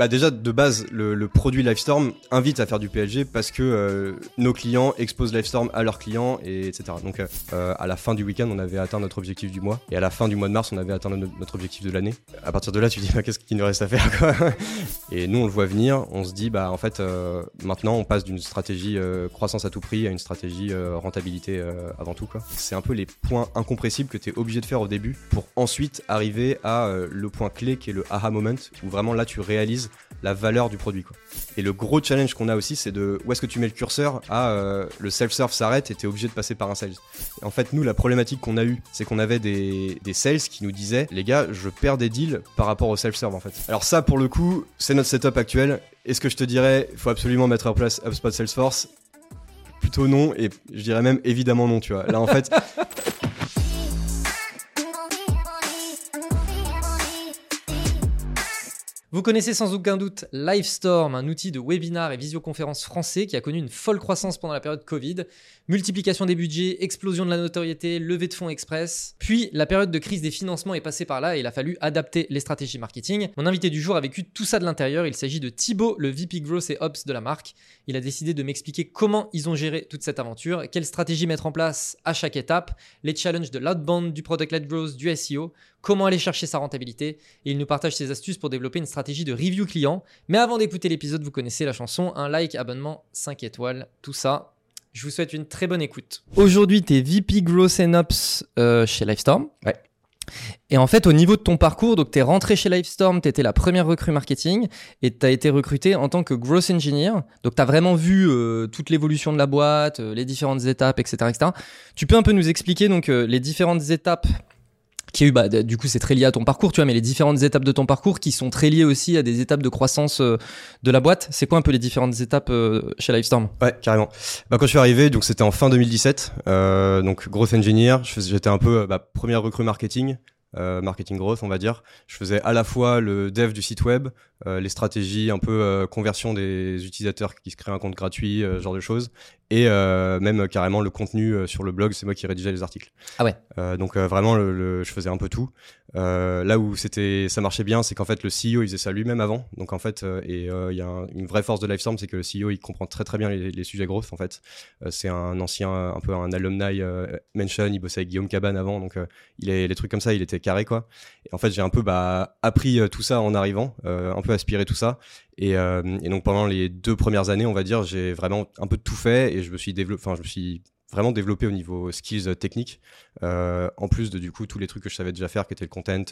Bah déjà de base, le, produit Livestorm invite à faire du PLG parce que euh, nos clients exposent Livestorm à leurs clients et etc. Donc euh, à la fin du week-end, on avait atteint notre objectif du mois et à la fin du mois de mars, on avait atteint notre objectif de l'année. À partir de là, tu te dis bah, qu'est-ce qu'il nous reste à faire quoi Et nous, on le voit venir. On se dit bah en fait euh, maintenant, on passe d'une stratégie euh, croissance à tout prix à une stratégie euh, rentabilité avant tout quoi. C'est un peu les points incompressibles que tu es obligé de faire au début pour ensuite arriver à le point clé qui est le aha moment où vraiment là tu réalises la valeur du produit. Quoi. Et le gros challenge qu'on a aussi, c'est de où est-ce que tu mets le curseur à euh, le self-serve s'arrête et t'es obligé de passer par un sales. en fait, nous, la problématique qu'on a eue, c'est qu'on avait des, des, sales qui nous disaient, les gars, je perds des deals par rapport au self-serve en fait. Alors ça, pour le coup, c'est notre setup actuel. Est-ce que je te dirais, il faut absolument mettre en place HubSpot Salesforce? Plutôt non, et je dirais même évidemment non, tu vois. Là, en fait, Vous connaissez sans aucun doute Livestorm, un outil de webinar et visioconférence français qui a connu une folle croissance pendant la période Covid. Multiplication des budgets, explosion de la notoriété, levée de fonds express. Puis la période de crise des financements est passée par là et il a fallu adapter les stratégies marketing. Mon invité du jour a vécu tout ça de l'intérieur. Il s'agit de Thibaut, le VP Growth et Ops de la marque. Il a décidé de m'expliquer comment ils ont géré toute cette aventure, quelles stratégies mettre en place à chaque étape, les challenges de l'outbound, du product-led growth, du SEO, comment aller chercher sa rentabilité. Et il nous partage ses astuces pour développer une stratégie de review client. Mais avant d'écouter l'épisode, vous connaissez la chanson, un like, abonnement, 5 étoiles, tout ça. Je vous souhaite une très bonne écoute. Aujourd'hui, tu es VP Growth and Ops euh, chez Livestorm. Ouais. Et en fait, au niveau de ton parcours, donc tu es rentré chez Livestorm, tu étais la première recrue marketing et tu as été recruté en tant que growth engineer. Donc tu as vraiment vu euh, toute l'évolution de la boîte, euh, les différentes étapes, etc., etc. Tu peux un peu nous expliquer donc les différentes étapes qui a eu, bah, du coup, c'est très lié à ton parcours, tu vois, mais les différentes étapes de ton parcours qui sont très liées aussi à des étapes de croissance euh, de la boîte. C'est quoi un peu les différentes étapes euh, chez Livestorm Ouais, carrément. Bah, quand je suis arrivé, donc c'était en fin 2017, euh, donc growth engineer, j'étais un peu bah, première recrue marketing. Marketing growth, on va dire. Je faisais à la fois le dev du site web, les stratégies un peu conversion des utilisateurs qui se créent un compte gratuit, ce genre de choses, et même carrément le contenu sur le blog, c'est moi qui rédigeais les articles. Ah ouais. donc vraiment, le, je faisais un peu tout. là où c'était, ça marchait bien, c'est qu'en fait le CEO il faisait ça lui-même avant. Donc en fait, et il y a une vraie force de Livestorm, c'est que le CEO il comprend très très bien les, les sujets growth en fait. c'est un ancien, un peu un alumni mention, il bossait avec Guillaume Cabane avant, donc il est les trucs comme ça, il était carré quoi. Et en fait j'ai un peu bah, appris tout ça en arrivant, un peu aspirer tout ça. Euh, et, donc pendant les deux premières années, on va dire, j'ai vraiment un peu tout fait et je me suis développé, enfin je me suis vraiment développé au niveau skills techniques, euh, en plus de du coup tous les trucs que je savais déjà faire, qui étaient le content,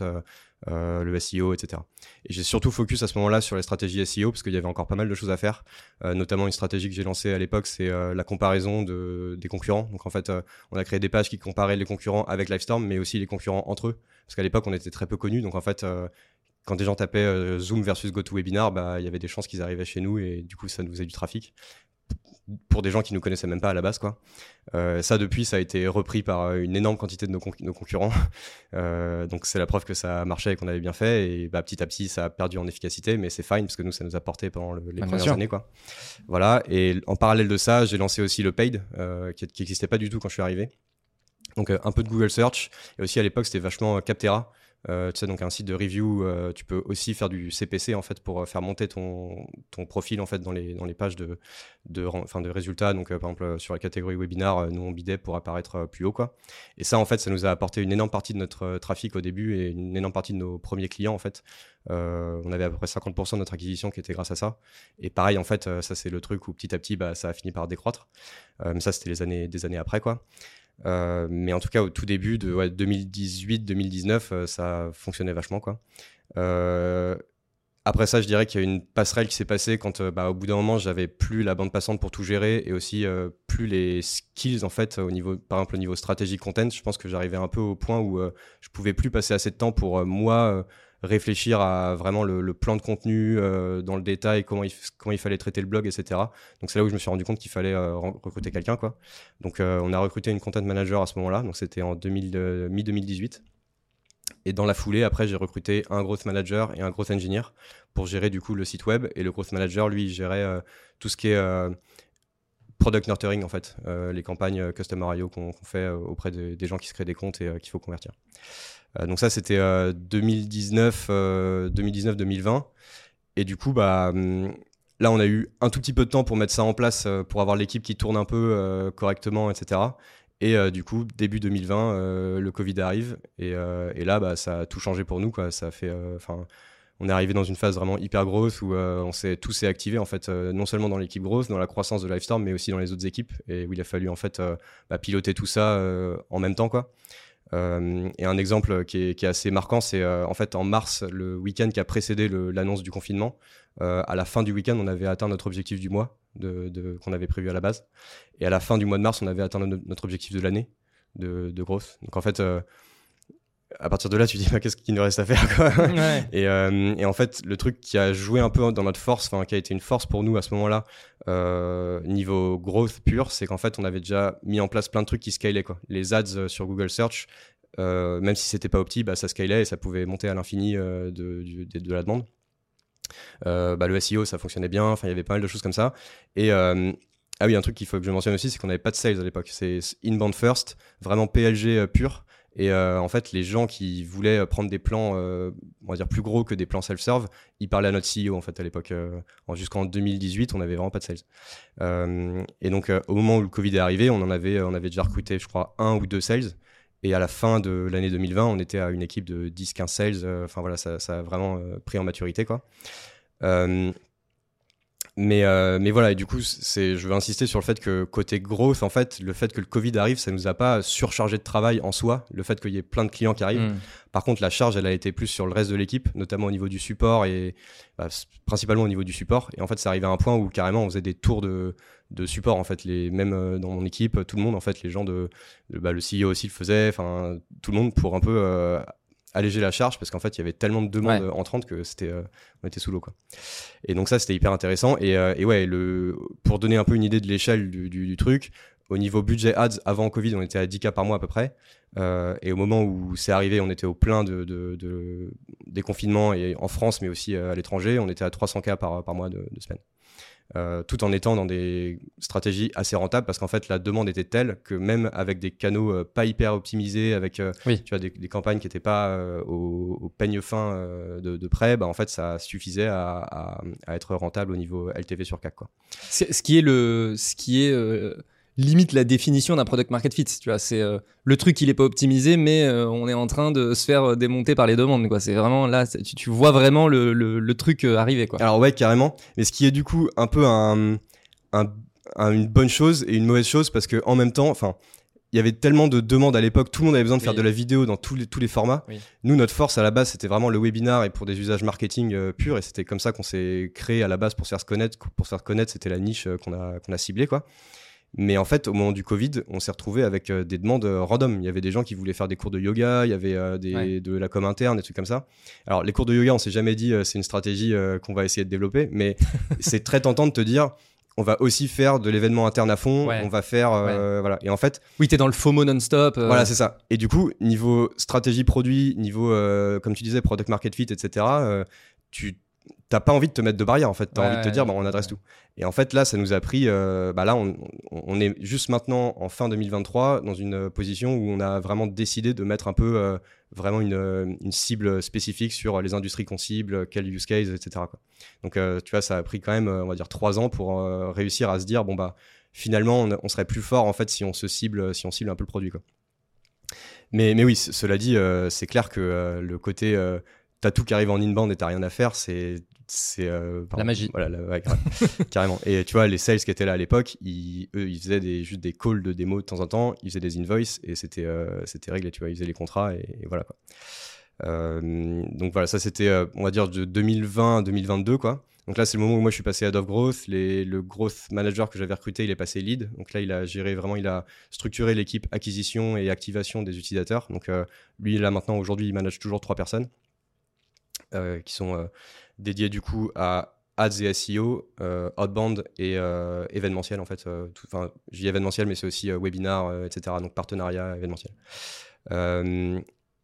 euh, le SEO, etc. Et j'ai surtout focus à ce moment-là sur les stratégies SEO parce qu'il y avait encore pas mal de choses à faire, notamment une stratégie que j'ai lancée à l'époque, c'est la comparaison de, des concurrents. Donc en fait, on a créé des pages qui comparaient les concurrents avec Livestorm, mais aussi les concurrents entre eux, parce qu'à l'époque on était très peu connus. Donc en fait, quand des gens tapaient euh, Zoom versus GoToWebinar, bah, il y avait des chances qu'ils arrivaient chez nous et du coup, ça nous faisait du trafic pour des gens qui nous connaissaient même pas à la base quoi. Euh, ça depuis ça a été repris par euh, une énorme quantité de nos, concurrents. donc c'est la preuve que ça marchait et qu'on avait bien fait et bah, petit à petit ça a perdu en efficacité mais c'est fine parce que nous ça nous a porté pendant les premières années quoi. Voilà et en parallèle de ça j'ai lancé aussi le paid qui n'existait pas du tout quand je suis arrivé. Donc un peu de Google Search et aussi à l'époque c'était vachement Captera. Euh, tu sais, donc un site de review, euh, tu peux aussi faire du CPC en fait pour euh, faire monter ton, profil en fait dans les, pages de, de, résultats. Donc par exemple sur la catégorie webinar, nous on bidait pour apparaître plus haut quoi. Et ça en fait, ça nous a apporté une énorme partie de notre trafic au début et une énorme partie de nos premiers clients en fait. on avait à peu près 50% de notre acquisition qui était grâce à ça. Et pareil en fait, ça c'est le truc où petit à petit bah, ça a fini par décroître. mais ça c'était années, des années après quoi. Euh, mais en tout cas, au tout début de 2018-2019, euh, ça fonctionnait vachement. Quoi. Euh, après ça, je dirais qu'il y a une passerelle qui s'est passée quand, bah, au bout d'un moment, j'avais plus la bande passante pour tout gérer et aussi plus les skills en fait au niveau, par exemple au niveau stratégie content. Je pense que j'arrivais un peu au point où je pouvais plus passer assez de temps pour moi réfléchir à vraiment le, plan de contenu euh, dans le détail, comment il, il fallait traiter le blog, etc. Donc c'est là où je me suis rendu compte qu'il fallait euh, recruter quelqu'un. quoi. Donc euh, on a recruté une content manager à ce moment-là, donc c'était en mi-2018. Et dans la foulée, après, j'ai recruté un growth manager et un growth engineer pour gérer du coup le site web. Et le growth manager, lui, gérait tout ce qui est product nurturing en fait, les campagnes customer IO qu'on fait auprès des gens qui se créent des comptes et qu'il faut convertir. Euh, donc ça, c'était 2019, 2019-2020. et du coup, bah, hum, là, on a eu un tout petit peu de temps pour mettre ça en place, pour avoir l'équipe qui tourne un peu correctement, etc. Et du coup, début 2020, le Covid arrive. Et, là, bah, ça a tout changé pour nous. Quoi. Ça fait, enfin on est arrivé dans une phase vraiment hyper grosse où euh, on s'est tout s'est activé en fait euh, non seulement dans l'équipe grosse dans la croissance de Livestorm mais aussi dans les autres équipes et où il a fallu en fait euh, bah, piloter tout ça en même temps quoi. Et un exemple qui est, assez marquant c'est en fait en mars le week-end qui a précédé l'annonce du confinement à la fin du week-end on avait atteint notre objectif du mois de, qu'on avait prévu à la base. Et à la fin du mois de mars on avait atteint notre, objectif de l'année de, de grosse donc en fait à partir de là, tu dis bah, qu'est-ce qu'il nous reste à faire quoi et, euh, et, en fait, le truc qui a joué un peu dans notre force, enfin qui a été une force pour nous à ce moment-là, euh, niveau growth pur, c'est qu'en fait, on avait déjà mis en place plein de trucs qui scalaient quoi. Les ads euh, sur Google Search, euh, même si c'était pas opti, bah, ça scalait et ça pouvait monter à l'infini de, de, de, la demande. Bah, le SEO, ça fonctionnait bien. Enfin, il y avait pas mal de choses comme ça. Et ah oui, un truc qu'il faut que je mentionne aussi, c'est qu'on n'avait pas de sales à l'époque. C'est inbound first, vraiment PLG pur. Et euh, en fait, les gens qui voulaient prendre des plans, euh, on va dire plus gros que des plans self-serve, ils parlaient à notre CEO en fait à l'époque. Euh, jusqu'en 2018, on n'avait vraiment pas de sales. et donc, au moment où le Covid est arrivé, on en avait, on avait déjà recruté, je crois, un ou deux sales. Et à la fin de l'année 2020, on était à une équipe de 10-15 sales. Enfin voilà, ça, ça, a vraiment pris en maturité quoi. Mais, euh, mais voilà, et du coup, c'est, je veux insister sur le fait que côté growth, en fait, le fait que le Covid arrive, ça nous a pas surchargé de travail en soi, le fait qu'il y ait plein de clients qui arrivent. Mm. Par contre, la charge, elle a été plus sur le reste de l'équipe, notamment au niveau du support et bah, principalement au niveau du support. Et en fait, ça arrivait à un point où carrément on faisait des tours de, de support, en fait, les, même euh, dans mon équipe, tout le monde, en fait, les gens de, bah, le CEO aussi le faisait, enfin, tout le monde pour un peu euh, alléger la charge parce qu'en fait il y avait tellement de demandes entrantes que c'était euh, on était sous l'eau quoi. Et donc ça c'était hyper intéressant. Et, euh, et, ouais le pour donner un peu une idée de l'échelle du, du, truc au niveau budget ads avant Covid on était à 10k par mois à peu près. Euh, et au moment où c'est arrivé on était au plein de, de, de, des confinements et en France mais aussi à l'étranger on était à 300k par, par mois de, de semaine euh, tout en étant dans des stratégies assez rentables parce qu'en fait la demande était telle que même avec des canaux euh, pas hyper optimisés, avec euh, tu vois, des, campagnes qui n'étaient pas au, peigne fin de, près, bah, en fait ça suffisait à, à, être rentable au niveau LTV sur CAC. Quoi. Ce qui est le, ce qui est limite la définition d'un product market fit. Tu vois, c'est euh, le truc il est pas optimisé, mais euh, on est en train de se faire euh, démonter par les demandes. Quoi, c'est vraiment là, tu, vois vraiment le, le, truc arriver. Quoi. Alors ouais, carrément. Mais ce qui est du coup un peu un, un, une bonne chose et une mauvaise chose parce que en même temps, enfin. Il y avait tellement de demandes à l'époque, tout le monde avait besoin de faire de la vidéo dans tous les, tous les formats. Nous, notre force à la base, c'était vraiment le webinar et pour des usages marketing purs. Et c'était comme ça qu'on s'est créé à la base pour se faire se connaître. Pour se faire connaître, c'était la niche qu'on a, qu'on a ciblée. Quoi. Mais en fait, au moment du Covid, on s'est retrouvé avec euh, des demandes euh, random. Il y avait des gens qui voulaient faire des cours de yoga, il y avait euh, des, de la com interne, des trucs comme ça. Alors, les cours de yoga, on s'est jamais dit c'est une stratégie qu'on va essayer de développer, mais c'est très tentant de te dire on va aussi faire de l'événement interne à fond, on va faire voilà. Et en fait, oui, tu es dans le FOMO non-stop. Voilà, c'est ça. Et du coup, niveau stratégie produit, niveau comme tu disais product market fit, etc. tu t'as pas envie de te mettre de barrière en fait. T'as envie de te dire bah, on adresse tout. Et en fait là ça nous a pris euh, bah là on, on, est juste maintenant en fin 2023 dans une position où on a vraiment décidé de mettre un peu euh, vraiment une, une, cible spécifique sur les industries qu'on cible quel use case etc quoi. donc euh, tu vois ça a pris quand même on va dire trois ans pour réussir à se dire bon bah finalement on, serait plus fort en fait si on se cible si on cible un peu le produit quoi. Mais, mais oui, cela dit, c'est clair que le côté t'as tout qui arrive en inbound et t'as rien à faire, c'est c'est euh, la magie. Voilà, carrément. Et tu vois, les sales qui étaient là à l'époque, ils, eux, ils faisaient des, juste des calls de démo de temps en temps, ils faisaient des invoices et c'était euh, c'était réglé, tu vois, ils faisaient les contrats et, voilà quoi. Euh, donc voilà, ça c'était, on va dire, de 2020 à 2022 quoi. Donc là, c'est le moment où moi je suis passé head of growth. Les, le growth manager que j'avais recruté, il est passé lead. Donc là, il a géré vraiment, il a structuré l'équipe acquisition et activation des utilisateurs. Donc lui, là maintenant, aujourd'hui, il manage toujours trois personnes qui sont dédié du coup à ads et SEO, euh, outbound et euh, événementiel en fait. Euh, enfin, événementiel, mais c'est aussi webinar, etc. Donc partenariat événementiel.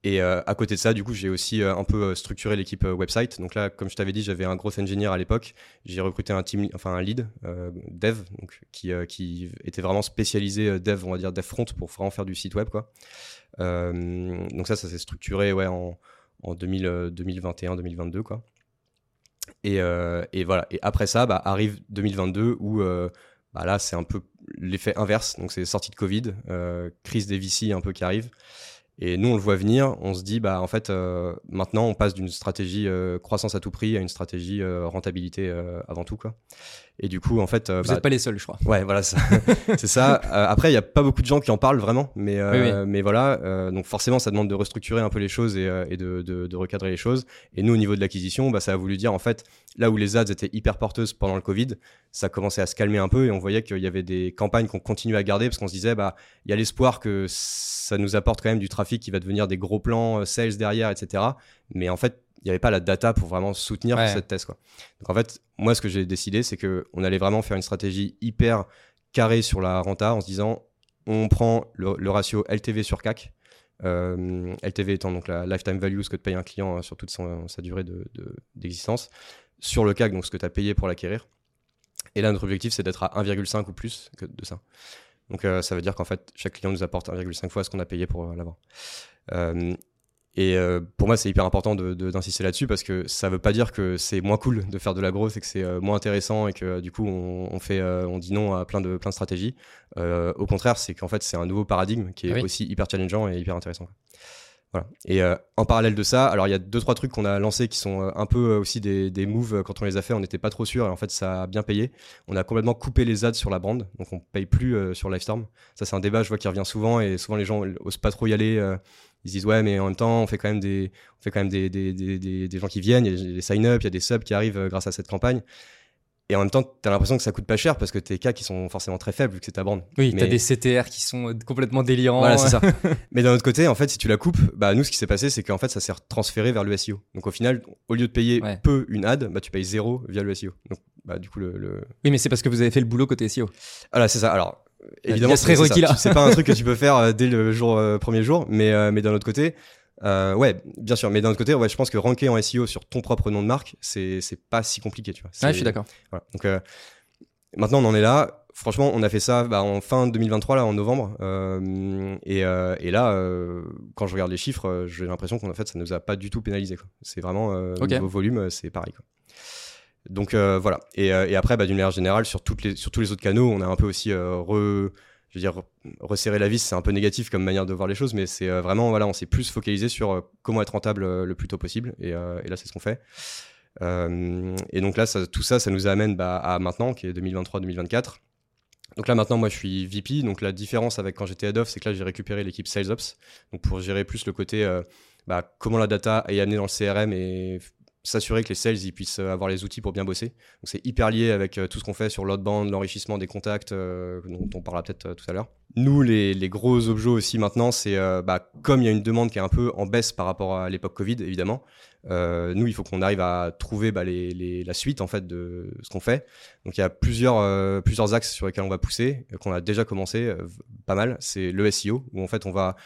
et à côté de ça, du coup, j'ai aussi un peu structuré l'équipe website. Donc là, comme je t'avais dit, j'avais un gros engineer à l'époque. J'ai recruté un team, enfin un lead dev, donc qui, qui était vraiment spécialisé dev, on va dire dev front pour vraiment faire du site web quoi. donc ça, ça s'est structuré ouais en, en 2021-2022 quoi. Et, et, voilà. Et après ça, bah, arrive 2022 où bah, là, c'est un peu l'effet inverse. Donc, c'est sortie de Covid, crise des VC un peu qui arrive. Et nous, on le voit venir, on se dit, bah, en fait, euh, maintenant, on passe d'une stratégie euh, croissance à tout prix à une stratégie euh, rentabilité avant tout. Quoi. Et du coup, en fait. Vous n'êtes bah, pas les seuls, je crois. Ouais, voilà, c'est ça. après, il n'y a pas beaucoup de gens qui en parlent vraiment, mais, mais voilà. donc, forcément, ça demande de restructurer un peu les choses et, et de, de, de, recadrer les choses. Et nous, au niveau de l'acquisition, bah, ça a voulu dire, en fait, là où les ads étaient hyper porteuses pendant le Covid, ça commençait à se calmer un peu et on voyait qu'il y avait des campagnes qu'on continuait à garder parce qu'on se disait, bah, il y a l'espoir que ça nous apporte quand même du trafic qui va devenir des gros plans euh, sales derrière, etc. Mais en fait, il n'y avait pas la data pour vraiment soutenir cette thèse. Quoi. Donc en fait, moi, ce que j'ai décidé, c'est qu'on allait vraiment faire une stratégie hyper carrée sur la renta en se disant, on prend le, ratio LTV sur CAC. Euh, LTV étant donc la lifetime value, ce que te paye un client hein, sur toute sa durée d'existence, de, sur le CAC, donc ce que tu as payé pour l'acquérir. Et là, notre objectif, c'est d'être à 1,5 ou plus que de ça. Donc euh, ça veut dire qu'en fait, chaque client nous apporte 1,5 fois ce qu'on a payé pour l'avoir. Euh, et pour moi, c'est hyper important d'insister de, là-dessus parce que ça veut pas dire que c'est moins cool de faire de la grosse et que c'est moins intéressant et que du coup on, fait, on dit non à plein de, plein de stratégies. au contraire, c'est qu'en fait c'est un nouveau paradigme qui est aussi hyper challengeant et hyper intéressant. Et euh, en parallèle de ça, alors il y a deux trois trucs qu'on a lancés qui sont euh, un peu euh, aussi des, des moves quand on les a fait, on n'était pas trop sûr et en fait ça a bien payé. On a complètement coupé les ads sur la brand, donc on paye plus sur Livestorm. Ça c'est un débat je vois qui revient souvent et souvent les gens osent pas trop y aller. Ils se disent ouais mais en même temps on fait quand même des on fait quand même des, des, des, des gens qui viennent, il y a des sign up, il y a des subs qui arrivent grâce à cette campagne. Et en même temps, tu as l'impression que ça coûte pas cher parce que tes cas qui sont forcément très faibles vu que c'est ta bande. Oui, mais... tu as des CTR qui sont euh, complètement délirants. Voilà, c'est ça. mais d'un autre côté, en fait, si tu la coupes, bah, nous, ce qui s'est passé, c'est qu'en fait, ça s'est transféré vers le SEO. Donc au final, au lieu de payer peu une ad, bah, tu payes zéro via le SEO. Donc, bah, du coup, le, Oui, mais c'est parce que vous avez fait le boulot côté SEO. Voilà, c'est ça. Alors, évidemment, c'est pas un truc que tu peux faire euh, dès le jour, euh, premier jour, mais, mais d'un autre côté, euh, ouais, bien sûr. Mais d'un autre côté, ouais, je pense que ranker en SEO sur ton propre nom de marque, c'est pas si compliqué, tu vois. Ouais, je suis d'accord. Voilà. Donc euh, maintenant, on en est là. Franchement, on a fait ça bah, en fin 2023, là, en novembre. Euh, et, euh, et, là, euh, quand je regarde les chiffres, j'ai l'impression qu'en fait, ça ne nous a pas du tout pénalisé. C'est vraiment okay. niveau volume, c'est pareil. Quoi. Donc voilà. Et, et après, bah, d'une manière générale, sur, les, sur tous les autres canaux, on a un peu aussi re je resserrer la vis, c'est un peu négatif comme manière de voir les choses, mais c'est euh, vraiment, voilà, on s'est plus focalisé sur euh, comment être rentable euh, le plus tôt possible, et, là, c'est ce qu'on fait. et donc là, tout ça, ça nous amène bah, à maintenant, qui est 2023-2024. Donc là, maintenant, moi, je suis VP. Donc la différence avec quand j'étais head of, c'est que là, j'ai récupéré l'équipe Sales Ops. Donc pour gérer plus le côté bah, comment la data est amenée dans le CRM et s'assurer que les sales ils puissent euh, avoir les outils pour bien bosser. Donc c'est hyper lié avec euh, tout ce qu'on fait sur l'outbound, l'enrichissement des contacts, euh, dont on parlera peut-être tout à l'heure. Nous, les, les, gros objets aussi maintenant, c'est bah, comme il y a une demande qui est un peu en baisse par rapport à l'époque Covid, évidemment. nous, il faut qu'on arrive à trouver bah, les, les, la suite en fait de ce qu'on fait. Donc il y a plusieurs plusieurs axes sur lesquels on va pousser, qu'on a déjà commencé pas mal. C'est le SEO où en fait on va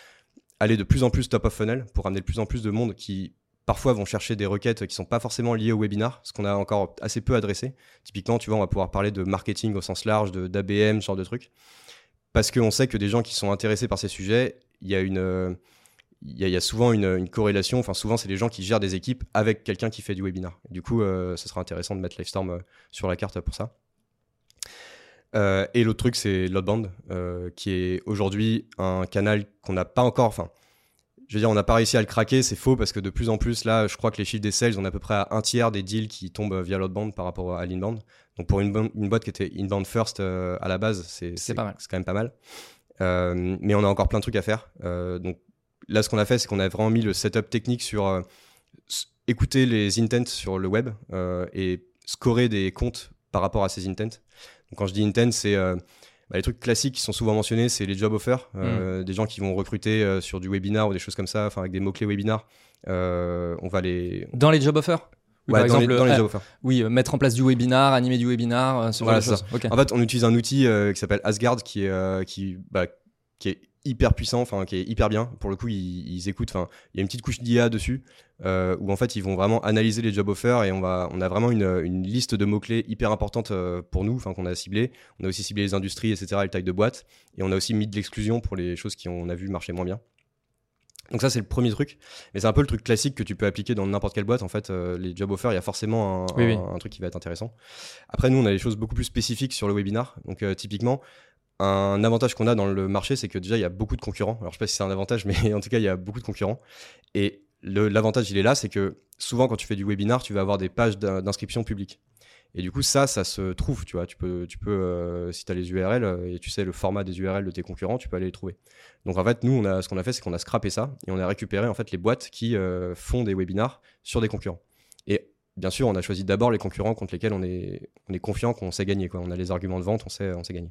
aller de plus en plus top of funnel pour amener de plus en plus de monde qui parfois vont chercher des requêtes qui sont pas forcément liées au webinar, ce qu'on a encore assez peu adressé. Typiquement, tu vois, on va pouvoir parler de marketing au sens large, d'ABM, ce genre de trucs. Parce qu'on sait que des gens qui sont intéressés par ces sujets, il y a une. il y, a souvent une, corrélation, enfin souvent c'est les gens qui gèrent des équipes avec quelqu'un qui fait du webinar. du coup, euh, ce sera intéressant de mettre Livestorm euh, sur la carte pour ça. Euh, et l'autre truc, c'est l'outbound, qui est aujourd'hui un canal qu'on n'a pas encore, enfin je veux dire, on n'a pas réussi à le craquer, c'est faux parce que de plus en plus, là, je crois que les chiffres des sales, on est à peu près à un tiers des deals qui tombent via l'outbound par rapport à l'inbound. Donc pour une, une, boîte qui était inbound first euh, à la base, c'est quand même pas mal. Euh, mais on a encore plein de trucs à faire. Euh, donc là, ce qu'on a fait, c'est qu'on a vraiment mis le setup technique sur écouter les intents sur le web et scorer des comptes par rapport à ces intents. Donc quand je dis intent, c'est bah, les trucs classiques qui sont souvent mentionnés, c'est les job offers, euh, mm. des gens qui vont recruter euh, sur du webinar ou des choses comme ça, enfin avec des mots-clés webinar. Euh, on va les. Dans les job offers par exemple, dans les, job offers. Oui, mettre en place du webinar, animer du webinar, ce voilà, genre En fait, on utilise un outil qui s'appelle Asgard qui est, qui, bah, qui est hyper puissant, enfin qui est hyper bien. Pour le coup, ils, écoutent. Enfin, il y a une petite couche d'IA dessus euh, où en fait ils vont vraiment analyser les job offers et on va, on a vraiment une, une liste de mots clés hyper importante euh, pour nous, enfin qu'on a ciblé. On a aussi ciblé les industries, etc. Et les tailles de boîte. Et on a aussi mis de l'exclusion pour les choses qui on a vu marcher moins bien. Donc ça c'est le premier truc, mais c'est un peu le truc classique que tu peux appliquer dans n'importe quelle boîte. En fait, euh, les job offers, il y a forcément un, Oui, un- oui. un truc qui va être intéressant. Après, nous, on a des choses beaucoup plus spécifiques sur le webinar. Donc euh, typiquement, un avantage qu'on a dans le marché, c'est que déjà il y a beaucoup de concurrents. Alors je sais pas si c'est un avantage, mais en tout cas il y a beaucoup de concurrents. Et l'avantage il est là, c'est que souvent quand tu fais du webinar, tu vas avoir des pages d'in- d'inscription publiques. Et du coup, ça, ça se trouve, tu vois. Tu peux, tu peux euh, si tu as les URL euh, et tu sais le format des URL de tes concurrents, tu peux aller les trouver. Donc en fait, nous, ce qu'on a fait, c'est qu'on a scrappé ça et on a récupéré en fait les boîtes qui euh, font des webinars sur des concurrents. Et bien sûr, on a choisi d'abord les concurrents contre lesquels on est, on est confiant qu'on sait gagner. On a les arguments de vente, on on sait gagner.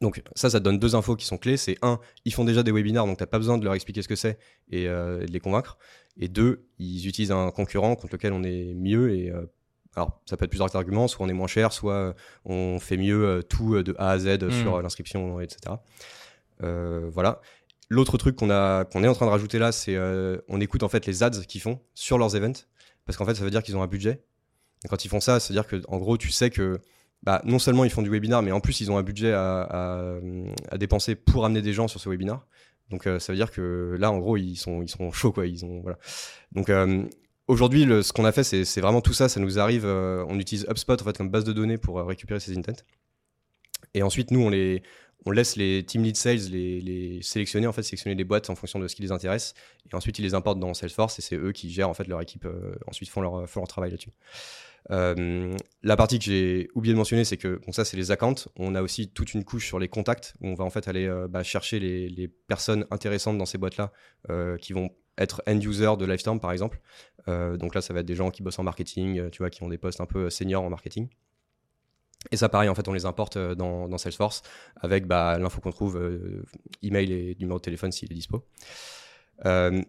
Donc ça, ça te donne deux infos qui sont clés. C'est un, ils font déjà des webinars, donc tu n'as pas besoin de leur expliquer ce que c'est et, euh, et de les convaincre. Et deux, ils utilisent un concurrent contre lequel on est mieux. Et euh, alors, ça peut être plusieurs arguments. Soit on est moins cher, soit euh, on fait mieux euh, tout de A à Z Mm. sur l'inscription, etc. Voilà. L'autre truc qu'on est en train de rajouter là, c'est on écoute en fait les ads qu'ils font sur leurs events parce qu'en fait ça veut dire qu'ils ont un budget. Et quand ils font ça, c'est à dire que en gros tu sais que bah, non seulement ils font du webinar, mais en plus ils ont un budget à, dépenser pour amener des gens sur ce webinar. Donc euh, ça veut dire que là en gros ils sont ils sont chauds quoi. Ils ont voilà. Donc euh, aujourd'hui ce qu'on a fait c'est vraiment tout ça. Ça nous arrive. euh, on utilise HubSpot en fait comme base de données pour récupérer ces intents. Et ensuite nous on les on laisse les team lead sales les, sélectionner en fait sélectionner les boîtes en fonction de ce qui les intéresse. Et ensuite ils les importent dans Salesforce et c'est eux qui gèrent en fait leur équipe euh, ensuite font leur, font leur travail là-dessus. Euh, la partie que j'ai oublié de mentionner c'est que bon ça c'est les accounts. On a aussi toute une couche sur les contacts où on va en fait aller euh, bah, chercher les, personnes intéressantes dans ces boîtes là qui vont être end user de Lifestorm par exemple. Euh, donc là ça va être des gens qui bossent en marketing euh, tu qui ont des postes un peu seniors en marketing et ça, pareil, en fait, on les importe euh, dans, Salesforce avec bah, l'info qu'on trouve, euh, email et numéro de téléphone s'il est dispo. Euh,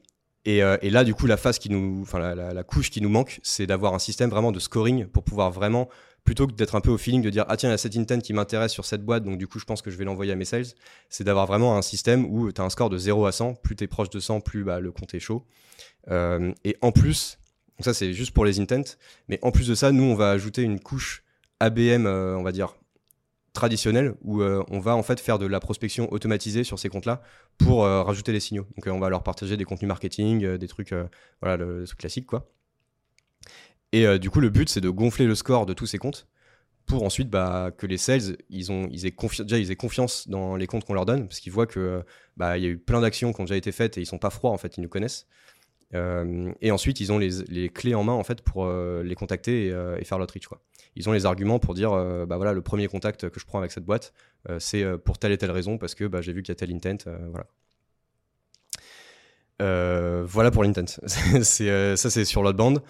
et, euh, et là, du coup, la phase qui nous, enfin, la, couche qui nous manque, c'est d'avoir un système vraiment de scoring pour pouvoir vraiment, plutôt que d'être un peu au feeling de dire ah tiens, il y a cet intent qui m'intéresse sur cette boîte, donc du coup, je pense que je vais l'envoyer à mes sales, c'est d'avoir vraiment un système où tu as un score de 0 à 100. Plus tu es proche de 100, plus bah, le compte est chaud. Et en plus, ça, c'est juste pour les intents, mais en plus de ça, nous, on va ajouter une couche ABM, euh, on va dire, traditionnelle, où euh, on va en fait faire de la prospection automatisée sur ces comptes-là pour euh, rajouter des signaux. Donc on va leur partager des contenus marketing, des trucs, voilà, le, classique, quoi. Et du coup, le but, c'est de gonfler le score de tous ces comptes pour ensuite bah, que les sales, ils, ont, ils aient déjà, ils aient confiance dans les comptes qu'on leur donne, parce qu'ils voient que bah, y a eu plein d'actions qui ont déjà été faites et ils sont pas froids, en fait, ils nous connaissent. Et ensuite, ils ont les, les clés en main en fait pour les contacter et, faire l'outreach. Quoi. Ils ont les arguments pour dire, euh, bah voilà, le premier contact que je prends avec cette boîte, euh, c'est euh, pour telle et telle raison parce que bah, j'ai vu qu'il y a tel intent, voilà. Voilà pour l'intent. ça, c'est sur l'outbound.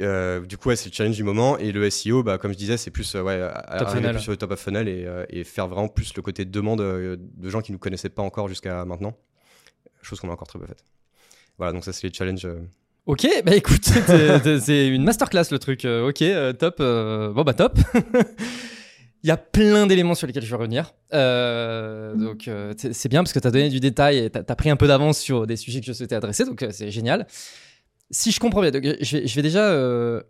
Euh, du coup, ouais, c'est le challenge du moment. Et le SEO, bah, comme je disais, c'est plus, euh, ouais, arriver plus sur le top of funnel et, euh, et faire vraiment plus le côté demande euh, de gens qui nous connaissaient pas encore jusqu'à maintenant. Chose qu'on a encore très peu faite. Voilà, donc ça, c'est les challenges. Ok, bah écoute, c'est- une masterclass le truc. Euh, ok, euh, top. euh, bon bah top. Il y a plein d'éléments sur lesquels je vais revenir. Euh, donc c'est bien parce que tu as donné du détail et tu as, pris un peu d'avance sur des sujets que je souhaitais adresser, donc c'est génial. Si je comprends bien, donc, je, vais, je vais déjà...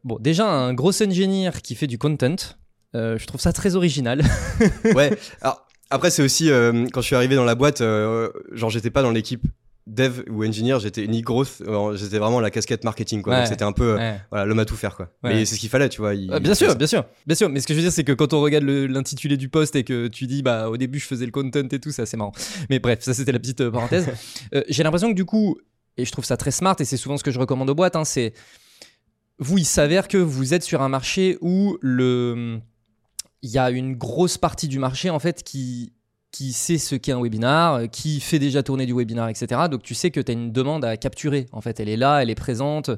bon, déjà un gros engineer qui fait du content, je trouve ça très original. ouais. Alors après, c'est aussi quand je suis arrivé dans la boîte, genre j'étais pas dans l'équipe dev ou engineer, j'étais ni growth, euh, j'étais vraiment la casquette marketing quoi. Ouais. C'était un peu euh, Ouais. voilà l'homme à tout faire quoi. Ouais. Mais c'est ce qu'il fallait, tu vois. il- Euh, bien il sûr, bien sûr, bien sûr. Mais ce que je veux dire, c'est que quand on regarde l'intitulé du poste et que tu dis, bah, au début, je faisais le content et tout, ça, c'est marrant. Mais bref, ça, c'était la petite euh, parenthèse. Euh, J'ai l'impression que du coup, et je trouve ça très smart, et c'est souvent ce que je recommande aux boîtes, hein, c'est vous, il s'avère que vous êtes sur un marché où le, il y a une grosse partie du marché en fait qui qui sait ce qu'est un webinar, euh, qui fait déjà tourner du webinar, etc. Donc tu sais que tu as une demande à capturer. En fait, elle est là, elle est présente.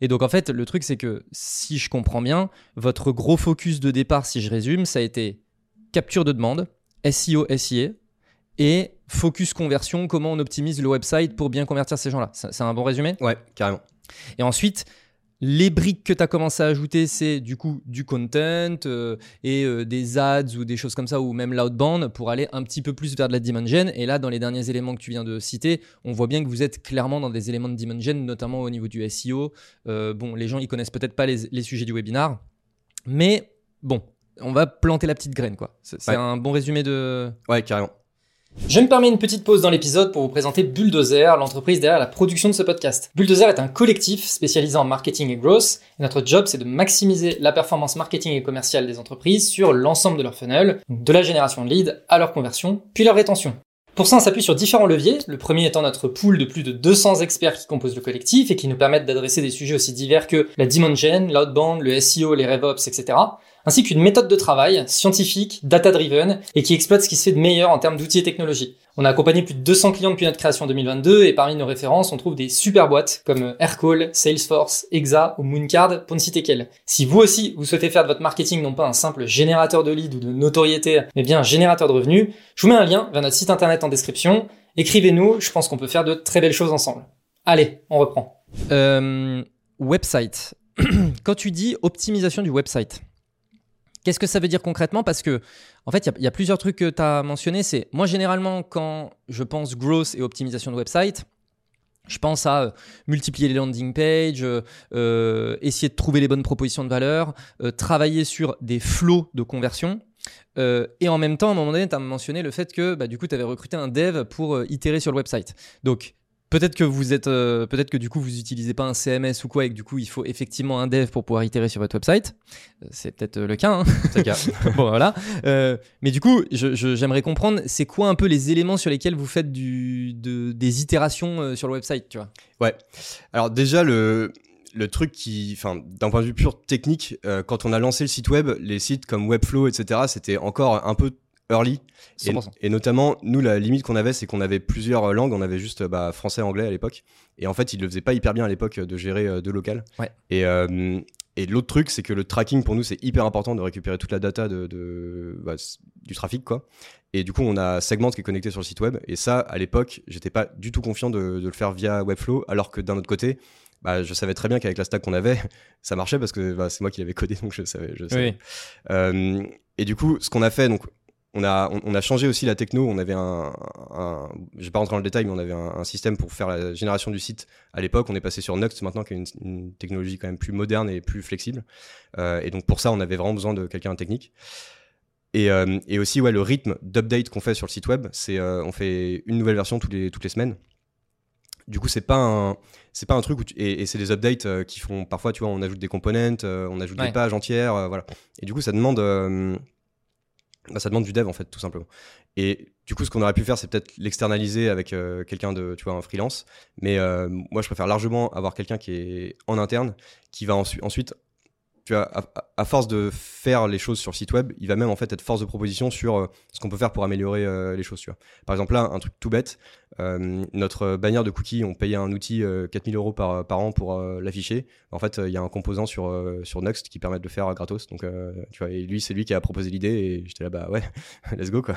Et donc en fait, le truc c'est que si je comprends bien, votre gros focus de départ, si je résume, ça a été capture de demande, SEO, SIA, et focus conversion, comment on optimise le website pour bien convertir ces gens-là. C'est un bon résumé? Ouais, carrément. et ensuite, les briques que tu as commencé à ajouter, c'est du coup du content euh, et euh, des ads ou des choses comme ça, ou même l'outbound pour aller un petit peu plus vers de la demand gen. Et là, dans les derniers éléments que tu viens de citer, on voit bien que vous êtes clairement dans des éléments de demand gen, notamment au niveau du SEO. Euh, bon, les gens, ils connaissent peut-être pas les, les sujets du webinar, mais bon, on va planter la petite graine, quoi. C'est Ouais. un bon résumé de. Ouais, carrément. Je me permets une petite pause dans l'épisode pour vous présenter Bulldozer, l'entreprise derrière la production de ce podcast. Bulldozer est un collectif spécialisé en marketing et growth. Et notre job, c'est de maximiser la performance marketing et commerciale des entreprises sur l'ensemble de leur funnel, de la génération de leads à leur conversion, puis leur rétention. Pour ça, on s'appuie sur différents leviers, le premier étant notre pool de plus de 200 experts qui composent le collectif et qui nous permettent d'adresser des sujets aussi divers que la gen, l'outbound, le SEO, les RevOps, etc ainsi qu'une méthode de travail scientifique, data-driven, et qui exploite ce qui se fait de meilleur en termes d'outils et technologies. On a accompagné plus de 200 clients depuis notre création en 2022, et parmi nos références, on trouve des super boîtes comme Aircall, Salesforce, Exa ou Mooncard, pour ne citer qu'elles. Si vous aussi, vous souhaitez faire de votre marketing non pas un simple générateur de leads ou de notoriété, mais bien un générateur de revenus, je vous mets un lien vers notre site internet en description. Écrivez-nous, je pense qu'on peut faire de très belles choses ensemble. Allez, on reprend. Euh, website. Quand tu dis optimisation du website, Qu'est-ce que ça veut dire concrètement? Parce que, en fait, il y, a plusieurs trucs que tu as mentionnés. C'est moi, généralement, quand je pense growth et optimisation de website, je pense à euh, multiplier les landing pages, euh, euh, essayer de trouver les bonnes propositions de valeur, travailler sur des flots de conversion. et en même temps, à un moment donné, tu as mentionné le fait que bah, du coup, tu avais recruté un dev pour itérer sur le website. Donc, Peut-être que vous êtes, euh, peut-être que du coup vous utilisez pas un CMS ou quoi et que du coup il faut effectivement un dev pour pouvoir itérer sur votre website. Euh, c'est peut-être euh, le cas. Hein c'est le cas. bon voilà. mais du coup, j'aimerais comprendre, c'est quoi un peu les éléments sur lesquels vous faites du, des itérations sur le website, tu vois? Ouais. Alors déjà le le truc qui, enfin, d'un point de vue pur technique, quand on a lancé le site web, les sites comme Webflow, etc., c'était encore un peu early. Et, notamment, nous, la limite qu'on avait, c'est qu'on avait plusieurs langues. On avait juste bah, français, anglais à l'époque. Et en fait, ils le faisaient pas hyper bien à l'époque de gérer euh, deux locales. Ouais. Et, euh, et l'autre truc, c'est que le tracking, pour nous, c'est hyper important de récupérer toute la data de, bah, du trafic, quoi. Et du coup, on a Segment qui est connecté sur le site web. Et ça, à l'époque, j'étais pas du tout confiant de, le faire via Webflow, alors que d'un autre côté, bah, je savais très bien qu'avec la stack qu'on avait, ça marchait parce que bah, c'est moi qui l'avais codé, donc je savais. Je savais. Euh, et du coup, ce qu'on a fait, donc on a, on, a changé aussi la techno. On avait un, un je vais pas rentrer dans le détail, mais on avait un, système pour faire la génération du site à l'époque. On est passé sur Nuxt maintenant, qui est une, technologie quand même plus moderne et plus flexible. Euh, et donc pour ça, on avait vraiment besoin de quelqu'un technique. Et, euh, et, aussi, ouais, le rythme d'update qu'on fait sur le site web, c'est euh, on fait une nouvelle version toutes les, toutes les semaines. Du coup, c'est pas un, c'est pas un truc où et, c'est des updates qui font parfois, tu vois, on ajoute des components, on ajoute des pages entières, voilà. Et du coup, ça demande ça demande du dev en fait, tout simplement. Et du coup, ce qu'on aurait pu faire, c'est peut-être l'externaliser avec euh, quelqu'un de, tu vois, un freelance. Mais euh, moi, je préfère largement avoir quelqu'un qui est en interne, qui va ensuite tu vois, à, force de faire les choses sur site web, il va même en fait être force de proposition sur euh, ce qu'on peut faire pour améliorer euh, les choses. Tu vois. Par exemple, là, un truc tout bête, euh, notre bannière de cookies, on payait un outil 4000 euros par, par an pour l'afficher. En fait, il y a un composant sur, sur Next qui permet de le faire gratos. Donc, tu vois, et lui, c'est lui qui a proposé l'idée et j'étais là, bah ouais, let's go quoi.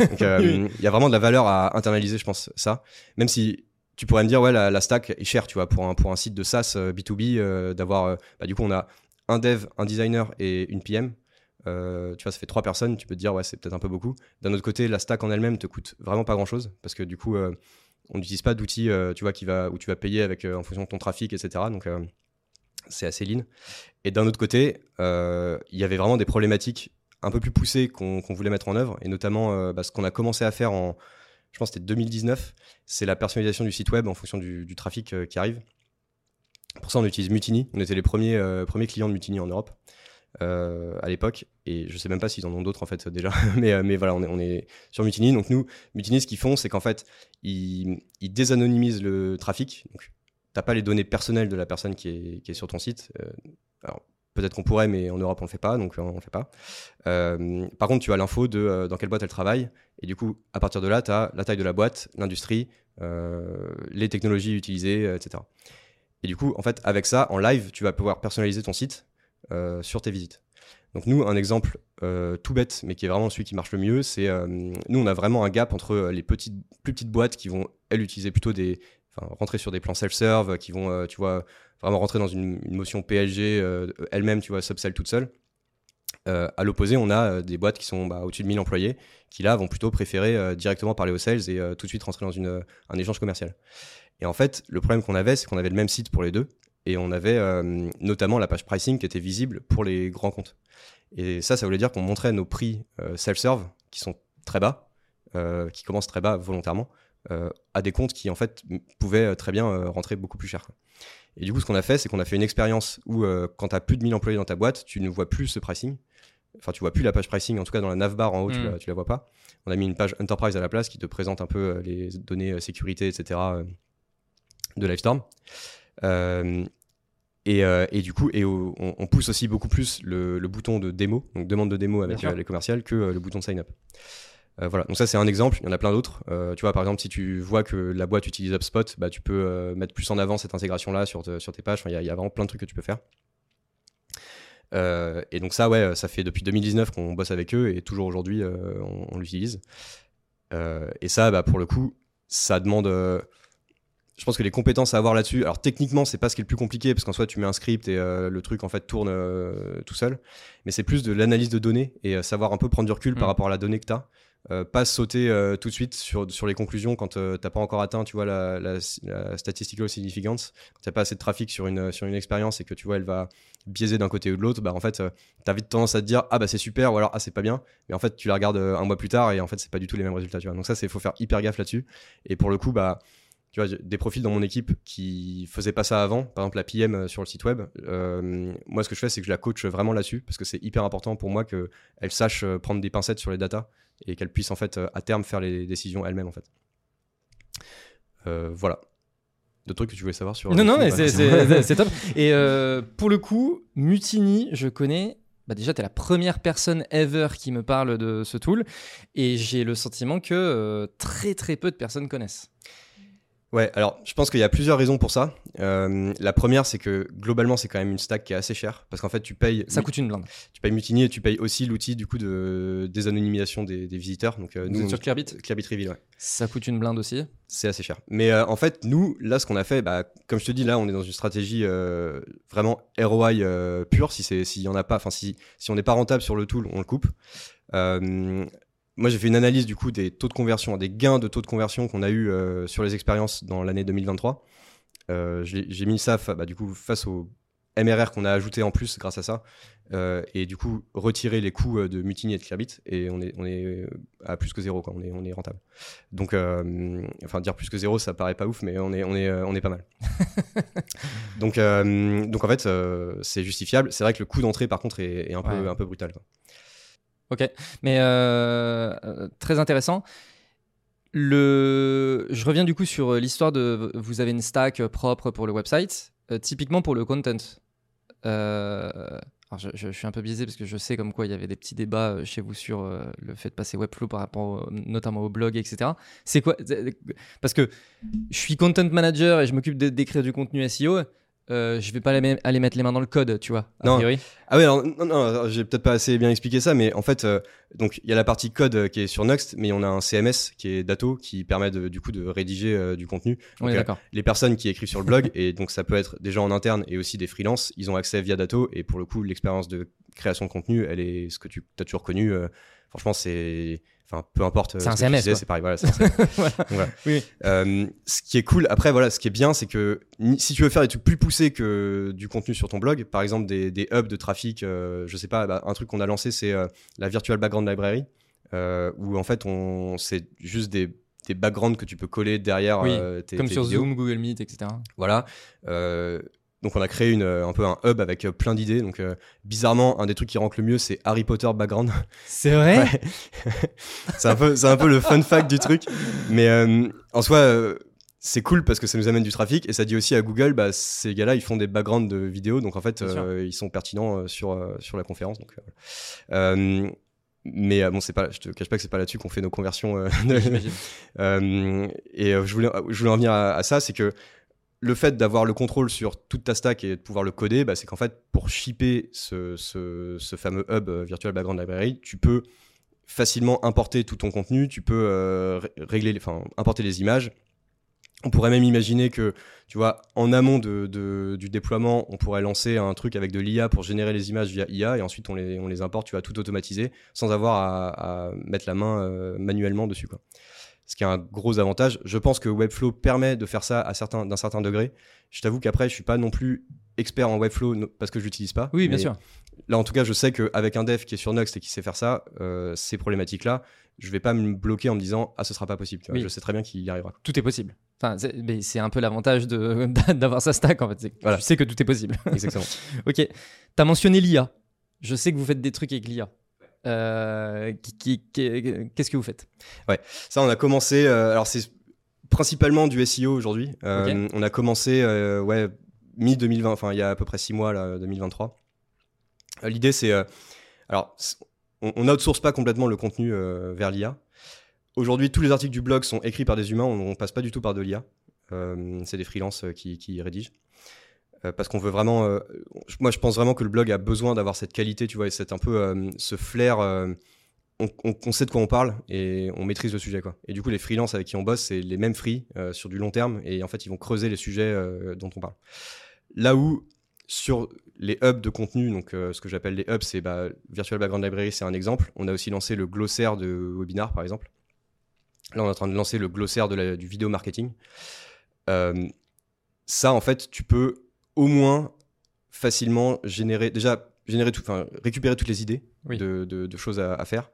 donc, il y a vraiment de la valeur à internaliser, je pense, ça. Même si tu pourrais me dire, ouais, la, stack est chère, tu vois, pour un, pour un site de SaaS B2B, d'avoir, bah, du coup, on a un dev, un designer et une PM. Euh, tu vois, ça fait trois personnes, tu peux te dire, ouais, c'est peut-être un peu beaucoup. D'un autre côté, la stack en elle-même te coûte vraiment pas grand-chose, parce que du coup, euh, on n'utilise pas d'outils, euh, tu vois, où tu vas payer avec, en fonction de ton trafic, etc. Donc, c'est assez lean. Et d'un autre côté, il y avait vraiment des problématiques un peu plus poussées qu'on voulait mettre en œuvre, et notamment bah, ce qu'on a commencé à faire en, je pense, c'était 2019, c'est la personnalisation du site web en fonction du trafic qui arrive. Pour ça, on utilise Mutiny. On était les premiers, euh, clients de Mutiny en Europe euh, à l'époque. Et je sais même pas s'ils en ont d'autres en fait déjà. mais, euh, mais voilà, on est, sur Mutiny. Donc nous, Mutiny, ce qu'ils font, c'est qu'en fait, ils, désanonymisent le trafic. Donc, t'as pas les données personnelles de la personne qui est, qui est sur ton site. alors, peut-être qu'on pourrait, mais en Europe, on le fait pas, donc on le fait pas. par contre, tu as l'info de dans quelle boîte elle travaille. Et du coup, à partir de là, tu as la taille de la boîte, l'industrie, les technologies utilisées, etc. Et du coup, en fait, avec ça, en live, tu vas pouvoir personnaliser ton site euh, sur tes visites. Donc nous, un exemple euh, tout bête, mais qui est vraiment celui qui marche le mieux, c'est euh, nous, on a vraiment un gap entre les plus petites boîtes qui vont, elles, utiliser plutôt des, rentrer sur des plans self-serve, qui vont, tu vois, vraiment rentrer dans une, motion PLG elles-mêmes, tu vois, subsell toute seule. à l'opposé, on a des boîtes qui sont bah, au-dessus de 1000 employés, qui là vont plutôt préférer directement parler aux sales et tout de suite rentrer dans une, un échange commercial. Et en fait, le problème qu'on avait, c'est qu'on avait le même site pour les deux. Et on avait euh, notamment la page pricing qui était visible pour les grands comptes. Et ça, ça voulait dire qu'on montrait nos prix euh, self-serve qui sont très bas. qui commencent très bas volontairement à des comptes qui en fait pouvaient très bien rentrer beaucoup plus cher. Et du coup, ce qu'on a fait, c'est qu'on a fait une expérience où quand tu as plus de 1000 employés dans ta boîte, tu ne vois plus ce pricing. Enfin, tu vois plus la page pricing, en tout cas dans la navbar en haut, tu, hmm. la, la vois pas. On a mis une page enterprise à la place qui te présente un peu les données sécurité, etc. de Livestorm. Euh, et, du coup, et on, pousse aussi beaucoup plus le, bouton de démo, donc demande de démo avec euh, les commerciales, que euh, le bouton de sign up. voilà, donc ça c'est un exemple, il y en a plein d'autres. tu vois, par exemple, si tu vois que la boîte utilise HubSpot, bah, tu peux mettre plus en avant cette intégration-là sur, sur tes pages. Il y, a vraiment plein de trucs que tu peux faire. et donc ça, ouais, ça fait depuis 2019 qu'on bosse avec eux et toujours aujourd'hui, on, l'utilise. et ça, bah, pour le coup, ça demande je pense que les compétences à avoir là-dessus, alors techniquement, c'est pas ce qui est le plus compliqué parce qu'en soit tu mets un script et euh, le truc en fait tourne euh, tout seul, mais c'est plus de l'analyse de données et euh, savoir un peu prendre du recul par mm. rapport à la donnée que tu as. pas sauter tout de suite sur, sur les conclusions quand t'as pas encore atteint tu vois la, la, statistical significance quand t'as pas assez de trafic sur une, sur une expérience et que tu vois elle va biaiser d'un côté ou de l'autre bah en fait t'as vite tendance à te dire ah bah c'est super ou alors ah c'est pas bien. Mais en fait tu la regardes un mois plus tard et en fait c'est pas du tout les mêmes résultats tu vois. Donc ça c'est faut faire hyper gaffe là-dessus. Et pour le coup bah tu vois, des profils dans mon équipe qui faisaient pas ça avant, par exemple la PM euh, sur le site web. Euh, moi, ce que je fais, c'est que je la coach vraiment là-dessus parce que c'est hyper important pour moi qu'elle sache euh, prendre des pincettes sur les datas et qu'elle puisse en fait à terme faire les décisions elle-même en fait. voilà. D'autres trucs que tu voulais savoir sur. Non, non, mais c'est top. Et pour le coup, Mutiny, je connais bah déjà, tu es la première personne ever qui me parle de ce tool et j'ai le sentiment que très très peu de personnes connaissent. Ouais, alors je pense qu'il y a plusieurs raisons pour ça. Euh, la première, c'est que globalement, c'est quand même une stack qui est assez chère parce qu'en fait, tu payes. Ça coûte une blinde. Tu payes Mutiny et tu payes aussi l'outil du coup de désanonymisation des, des visiteurs. Donc, euh, nous, sur Clearbit? Clearbit Reveal, ouais. Ça coûte une blinde aussi? C'est assez cher. Mais euh, en fait, nous, là, ce qu'on a fait, bah, comme je te dis, là, on est dans une stratégie vraiment ROI pure. Si c'est, s'il y en a pas, enfin, si, si on n'est pas rentable sur le tool, on le coupe moi, j'ai fait une analyse du coup des taux de conversion, des gains de taux de conversion qu'on a eu euh, sur les expériences dans l'année 2023. Euh, j'ai mis ça bah, du coup face au MRR qu'on a ajouté en plus grâce à ça, euh, et du coup retirer les coûts de Mutiny et de Clearbit, et on est, on est à plus que zéro, quoi. On, est, on est rentable. Donc, enfin, dire plus que zéro, ça paraît pas ouf, mais on est, on est, on est pas mal. donc, donc, en fait, c'est justifiable. C'est vrai que le coût d'entrée, par contre, est, un, peu, un peu brutal. Quoi. Ok, mais euh, euh, très intéressant. Le... Je reviens du coup sur l'histoire de vous avez une stack propre pour le website, euh, typiquement pour le content. Alors je, suis un peu biaisé parce que je sais comme quoi il y avait des petits débats chez vous sur le fait de passer Webflow par rapport notamment au blog, etc. C'est quoi Parce que je suis content manager et je m'occupe d'écrire du contenu SEO. Euh, je vais pas aller mettre les mains dans le code, tu vois. non. Ah oui, alors, non, non, j'ai peut-être pas assez bien expliqué ça, mais en fait, euh, donc il y a la partie code euh, qui est sur Nuxt, mais on a un CMS qui est Dato qui permet du coup de rédiger du contenu. Oui, d'accord. les personnes qui écrivent sur le blog, et donc ça peut être des gens en interne et aussi des freelances, ils ont accès via Dato, et pour le coup, l'expérience de création de contenu, elle est ce que tu as toujours connu. franchement, c'est Enfin, peu importe. C'est un CMS. C'est pareil. Voilà, Oui. Euh, ce qui est cool, après, voilà, ce qui est bien, c'est que si tu veux faire des trucs plus poussés que du contenu sur ton blog, par exemple des, des hubs de trafic, euh, je sais pas, bah, un truc qu'on a lancé, c'est euh, la Virtual Background Library, où en fait, on, c'est juste des, des backgrounds que tu peux coller derrière oui, tes, comme sur Zoom, Google Meet, etc. Voilà. Donc on a créé une, un peu un hub avec euh, plein d'idées. Donc euh, bizarrement, un des trucs qui rentre le mieux, c'est Harry Potter background. C'est vrai? C'est un, peu, un peu le fun fact du truc. Mais euh, en soi, c'est cool parce que ça nous amène du trafic et ça dit aussi à Google, bah, ces gars-là, ils font des backgrounds de vidéos. Donc en fait, ils sont pertinents sur, sur la conférence. Donc, mais bon, c'est pas, je te cache pas que c'est pas là-dessus qu'on fait nos conversions. et je voulais, je voulais en venir à ça, c'est que le fait d'avoir le contrôle sur toute ta stack et de pouvoir le coder, bah, c'est qu'en fait, pour shipper ce, fameux hub euh, Virtual Background Library, tu peux facilement importer tout ton contenu, tu peux euh, régler, enfin, importer les images. On pourrait même imaginer que, tu vois, en amont du déploiement, on pourrait lancer un truc avec de l'IA pour générer les images via IA et ensuite on les, importe, tu vas tout automatiser sans avoir à, mettre la main euh, manuellement dessus. Ce qui est un gros avantage. Je pense que Webflow permet de faire ça à certains, d'un certain degré. Je t'avoue qu'après, je suis pas non plus expert en Webflow parce que je l'utilise pas. Oui, bien sûr. là, en tout cas, je sais qu'avec un dev qui est sur Next et qui sait faire ça, euh, ces problématiques-là, je vais pas me bloquer en me disant ah ce sera pas possible. tu vois. Oui. Je sais très bien qu'il y arrivera. Tout est possible. Enfin, c'est mais c'est un peu l'avantage de- d'avoir sa stack en fait. Voilà. Tu sais que tout est possible. Exactement. ok. T'as mentionné l'IA. Je sais que vous faites des trucs avec l'IA. Euh, Qu'est-ce que vous faites? Ça, on a commencé. euh, alors, c'est principalement du SEO aujourd'hui. Euh, On a commencé, ouais, mi-2020, enfin, il y a à peu près six mois, là, 2023. Euh, L'idée, c'est. alors, on on outsource pas complètement le contenu vers l'IA. Aujourd'hui, tous les articles du blog sont écrits par des humains, on, on passe pas du tout par de l'IA. Euh, c'est des freelances qui, qui rédigent. Euh, parce qu'on veut vraiment. euh, moi, je pense vraiment que le blog a besoin d'avoir cette qualité, tu vois, et cette un peu euh, ce flair. on, sait de quoi on parle et on maîtrise le sujet, quoi. Et du coup, les freelances avec qui on bosse, c'est les mêmes free sur du long terme, et en fait, ils vont creuser les sujets dont on parle. Là où sur les hubs de contenu, donc ce que j'appelle les hubs, c'est bah, Virtual Background Library, c'est un exemple. On a aussi lancé le glossaire de webinar, par exemple. Là, on est en train de lancer le glossaire de la- du vidéo marketing. Ça, en fait, tu peux au moins facilement générer, déjà, générer tout, enfin, récupérer toutes les idées Oui. de, de- de choses à, à faire.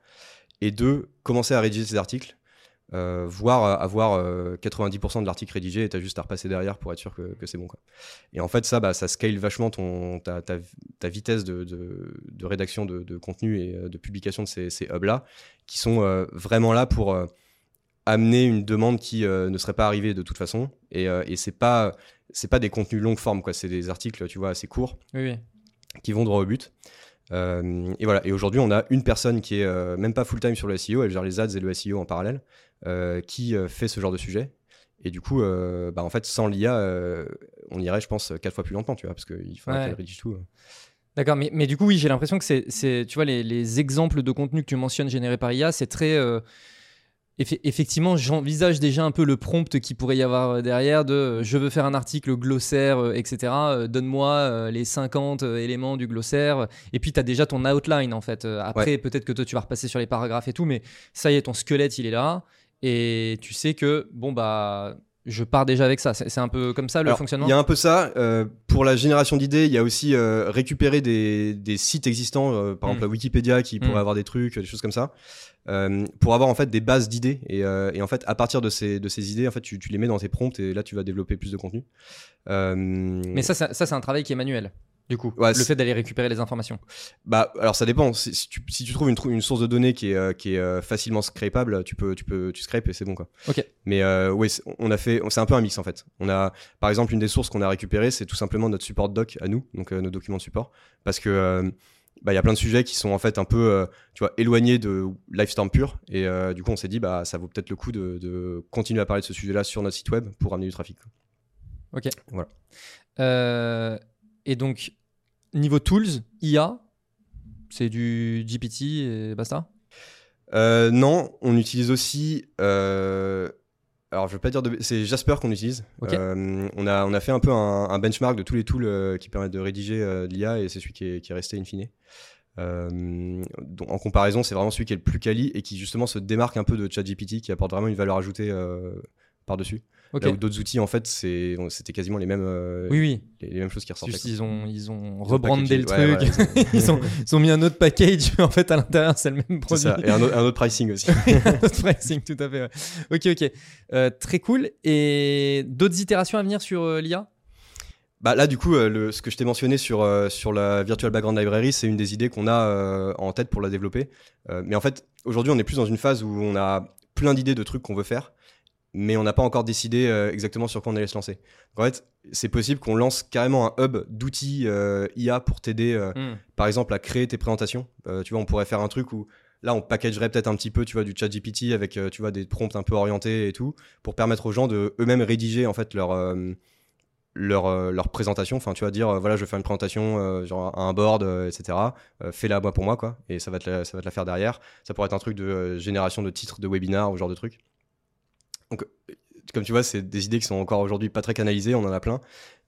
Et deux, commencer à rédiger ces articles, euh, voire euh, avoir euh, 90% de l'article rédigé et t'as juste à repasser derrière pour être sûr que, que c'est bon. Quoi. Et en fait, ça, bah, ça scale vachement ton, ta, ta- ta vitesse de, de- de rédaction de, de contenu et euh, de publication de ces, ces hubs-là, qui sont euh, vraiment là pour euh, amener une demande qui euh, ne serait pas arrivée de toute façon. Et, euh, et c'est pas, c'est pas des contenus longue forme, quoi. C'est des articles, tu vois, assez courts Oui, oui. qui vont droit au but. Euh, et voilà. Et aujourd'hui, on a une personne qui est euh, même pas full time sur le SEO, elle gère les ads et le SEO en parallèle, qui fait ce genre de sujet. Et du coup, bah, en fait, sans l'IA, on irait, je pense, quatre fois plus lentement, tu vois, parce qu'il faudrait Ouais. qu'elle rédige tout. D'accord, mais, mais du coup, oui, j'ai l'impression que c'est, c'est- tu vois, les, les exemples de contenu que tu mentionnes générés par IA, c'est très. Effe- effectivement, j'envisage déjà un peu le prompt qui pourrait y avoir euh, derrière de euh, je veux faire un article glossaire, euh, etc. euh, Donne-moi les 50 euh, éléments du glossaire. Et puis, tu as déjà ton outline, en fait. Après, peut-être que toi, tu vas repasser sur les paragraphes et tout, mais ça y est, ton squelette, il est là. Et tu sais que, bon, bah. Je pars déjà avec ça. C'est un peu comme ça le Alors, fonctionnement? Il y a un peu ça. pour la génération d'idées, il y a aussi récupérer des, des sites existants, par Mm. exemple la Wikipédia qui pourrait Mm. avoir des trucs, des choses comme ça, euh, pour avoir en fait des bases d'idées. Et, euh, et en fait, à partir de ces, de ces idées, en fait, tu, tu les mets dans tes prompts et là, tu vas développer plus de contenu. Euh, Mais ça, ça, ça, c'est un travail qui est manuel. Du coup, Ouais, le fait d'aller récupérer les informations. Bah, alors ça dépend. Si, si tu, si tu trouves une, source de données qui est, qui est facilement scrapable, tu peux, tu peux, tu scrapes et c'est bon quoi. Ok. Mais oui, on a fait, c'est un peu un mix en fait. On a, par exemple, une des sources qu'on a récupérées, c'est tout simplement notre support doc à nous, donc nos documents de support, parce que bah, il y a plein de sujets qui sont en fait un peu, euh, tu vois, éloignés de Livestorm pur, et euh, du coup on s'est dit bah ça vaut peut-être le coup de, de continuer à parler de ce sujet-là sur notre site web pour amener du trafic. Ok. Voilà. Euh, et donc, niveau tools, IA, c'est du GPT et basta? Non, on utilise aussi. Alors, je veux pas dire de. C'est Jasper qu'on utilise. Euh, on, a, on a fait un peu un, un benchmark de tous les tools euh, qui permettent de rédiger euh, de l'IA et c'est celui qui est, qui est resté in fine. Donc, en comparaison, c'est vraiment celui qui est le plus quali et qui justement se démarque un peu de ChatGPT, qui apporte vraiment une valeur ajoutée par-dessus. Ok. Là où d'autres outils, en fait, c'était quasiment les mêmes, euh, Oui, oui. les, les mêmes choses qui ressortaient. Juste, ils ont, ils rebrandé le ouais, truc. ouais, ils, ont, ils ont mis un autre package, mais en fait, à l'intérieur, c'est le même produit. ça. Et un, autre- un autre pricing aussi. Notre pricing, tout à fait. ouais. Ok, ok. Euh, très cool. Et d'autres itérations à venir sur euh, l'IA Bah là, du coup, euh, le, ce que je t'ai mentionné sur, euh, sur la Virtual Background Library, c'est une des idées qu'on a euh, en tête pour la développer. Mais en fait, aujourd'hui, on est plus dans une phase où on a plein d'idées de trucs qu'on veut faire, mais on n'a pas encore décidé euh, exactement sur quoi on allait se lancer. En fait, c'est possible qu'on lance carrément un hub d'outils euh, IA pour t'aider, euh, Hmm. par exemple, à créer tes présentations. Euh, tu vois, on pourrait faire un truc où là, on packagerait peut-être un petit peu, tu vois, du chat GPT avec, tu vois, des prompts un peu orientés et tout, pour permettre aux gens de eux-mêmes rédiger, en fait, leur... leur, leur présentation, enfin tu vas dire voilà je vais faire une présentation genre à un board etc. Fais-la moi pour moi quoi et ça va te la, ça va te la faire derrière. Ça pourrait être un truc de génération de titres de webinar ou genre de truc. Donc euh, comme tu vois c'est des idées qui sont encore aujourd'hui pas très canalisées, on en a plein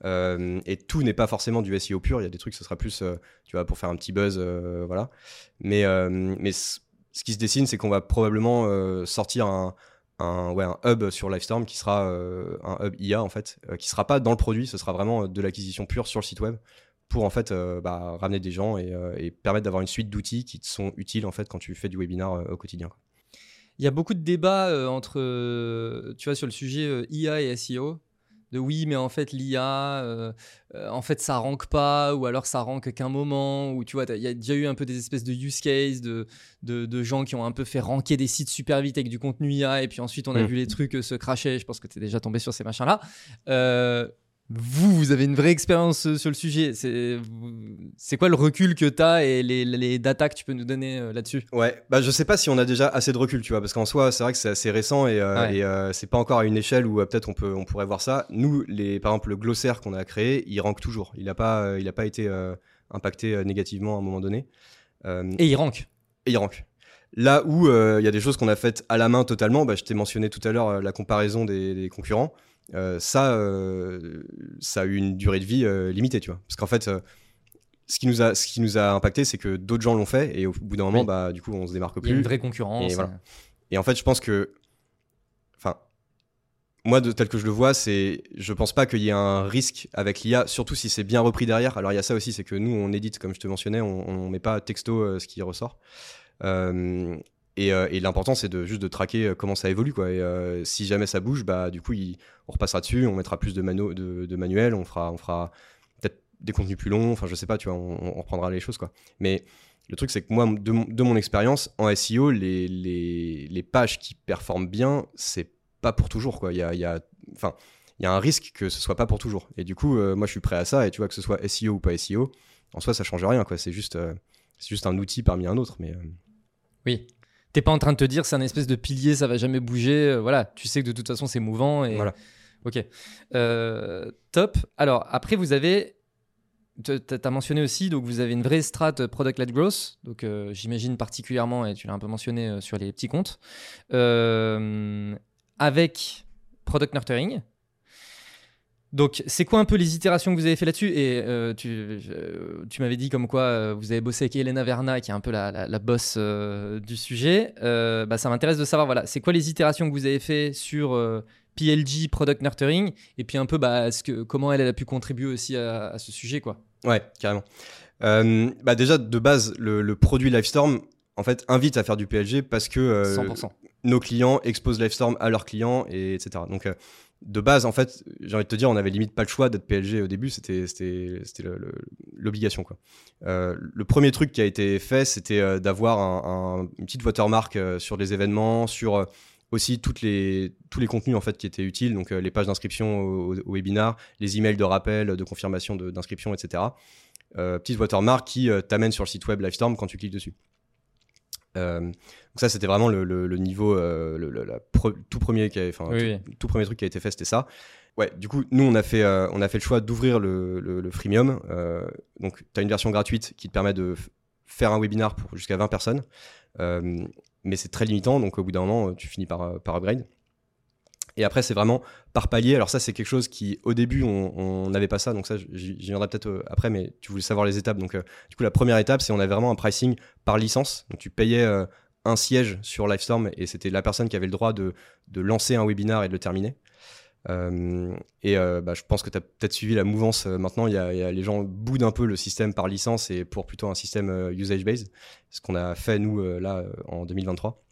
Euh, et tout n'est pas forcément du SEO pur. Il y a des trucs ce sera plus euh, tu vois pour faire un petit buzz voilà. Mais mais ce qui se dessine c'est qu'on va probablement sortir un un, ouais, un hub sur Livestorm qui sera un hub IA en fait, qui sera pas dans le produit, ce sera vraiment de l'acquisition pure sur le site web pour en fait bah, ramener des gens et, et permettre d'avoir une suite d'outils qui te sont utiles en fait quand tu fais du webinar au quotidien. Il y a beaucoup de débats entre, tu vois, sur le sujet IA et SEO de oui, mais en fait, l'IA, euh, euh, en fait, ça rank pas, ou alors ça rank qu'un moment, ou tu vois, il y a déjà eu un peu des espèces de use case de, de, gens qui ont un peu fait ranker des sites super vite avec du contenu IA, et puis ensuite on a mmh. vu les trucs euh, se cracher. Je pense que tu es déjà tombé sur ces machins-là vous, vous avez une vraie expérience euh, sur le sujet. C'est quoi le recul que tu as et les, les datas que tu peux nous donner euh, là-dessus? Ouais, bah, je sais pas si on a déjà assez de recul, tu vois, parce qu'en soi, c'est vrai que c'est assez récent et, euh, c'est pas encore à une échelle où peut-être on, peut, on pourrait voir ça. Nous, les, par exemple, le glossaire qu'on a créé, il rank toujours. Il n'a pas, il a pas été impacté négativement à un moment donné. et il rank Et il rank. Là où il y a des choses qu'on a faites à la main totalement, bah, je t'ai mentionné tout à l'heure la comparaison des, des concurrents. Euh, ça, euh, ça a eu une durée de vie euh, limitée, tu vois. Parce qu'en fait, ce qui nous a, ce qui nous a impacté, c'est que d'autres gens l'ont fait et au bout d'un moment, bah, du coup, on se démarque plus. Il y a une vraie concurrence. Et, en fait, je pense que, enfin, moi, de, tel que je le vois, c'est, je pense pas qu'il y ait un risque avec l'IA, surtout si c'est bien repris derrière. Alors, il y a ça aussi, c'est que nous, on édite, comme je te mentionnais, on, on met pas texto ce qui ressort. Euh, et, l'important, c'est de, juste de traquer euh, comment ça évolue. Quoi. Et euh, si jamais ça bouge, bah, du coup, on repassera dessus, on mettra plus de, de, manuels, on fera, on fera peut-être des contenus plus longs, enfin, je sais pas, tu vois, on, reprendra les choses. Quoi. Mais le truc, c'est que moi, de, mon expérience, en SEO, les, les, pages qui performent bien, c'est pas pour toujours. Il y a, y a, y a un risque que ce soit pas pour toujours. Et du coup, moi, je suis prêt à ça. Et tu vois, que ce soit SEO ou pas SEO, en soi, ça change rien. C'est juste, c'est juste un outil parmi un autre. Mais, Oui, t'es pas en train de te dire c'est un espèce de pilier, ça va jamais bouger. Euh, voilà, tu sais que de toute façon c'est mouvant. Et... Voilà. Ok. Euh, top. Alors après vous avez, tu as mentionné aussi, donc vous avez une vraie strat product-led growth. Donc euh, j'imagine particulièrement, et tu l'as un peu mentionné sur les petits comptes, avec product nurturing. Donc, c'est quoi un peu les itérations que vous avez fait là-dessus Et euh, tu, euh, tu m'avais dit comme quoi euh, vous avez bossé avec Elena Verna, qui est un peu la, la, boss du sujet. bah, ça m'intéresse de savoir, voilà, c'est quoi les itérations que vous avez fait sur PLG, Product Nurturing, et puis un peu bah, ce que, comment elle, a pu contribuer aussi à, ce sujet, quoi. Ouais, carrément. bah déjà, de base, le, produit Livestorm, en fait, invite à faire du PLG parce que 100%. nos clients exposent Livestorm à leurs clients, et etc. Donc, de base, en fait, j'ai envie de te dire, on avait limite pas le choix d'être PLG au début, c'était l'obligation. Euh, le premier truc qui a été fait, c'était euh, d'avoir une petite watermark euh, sur les événements, sur aussi toutes les, tous les contenus en fait, qui étaient utiles, donc les pages d'inscription au, au, webinar, les emails de rappel, de confirmation d'inscription, etc. petite watermark qui t'amène sur le site web Livestorm quand tu cliques dessus. Euh, donc ça, c'était vraiment le, le, niveau, euh, le, tout premier, qui tout, tout, premier truc qui a été fait, c'était ça. Ouais, du coup, nous, on a fait, euh, on a fait le choix d'ouvrir le, freemium. donc, tu as une version gratuite qui te permet de faire un webinar pour jusqu'à 20 personnes. mais c'est très limitant, donc au bout d'un moment, tu finis par, par upgrade. Et après, c'est vraiment par palier. Alors ça, c'est quelque chose qui, au début, on n'avait pas ça. Donc ça, j'y viendrai peut-être euh, après, mais tu voulais savoir les étapes. Donc euh, du coup, la première étape, c'est on avait vraiment un pricing par licence. Donc tu payais euh, un siège sur Livestorm et c'était la personne qui avait le droit de, de, lancer un webinar et de le terminer. et bah, je pense que tu as peut-être suivi la mouvance. maintenant, y, a, les gens boudent un peu le système par licence et pour plutôt un système usage-based. Ce qu'on a fait, nous, là, en 2023.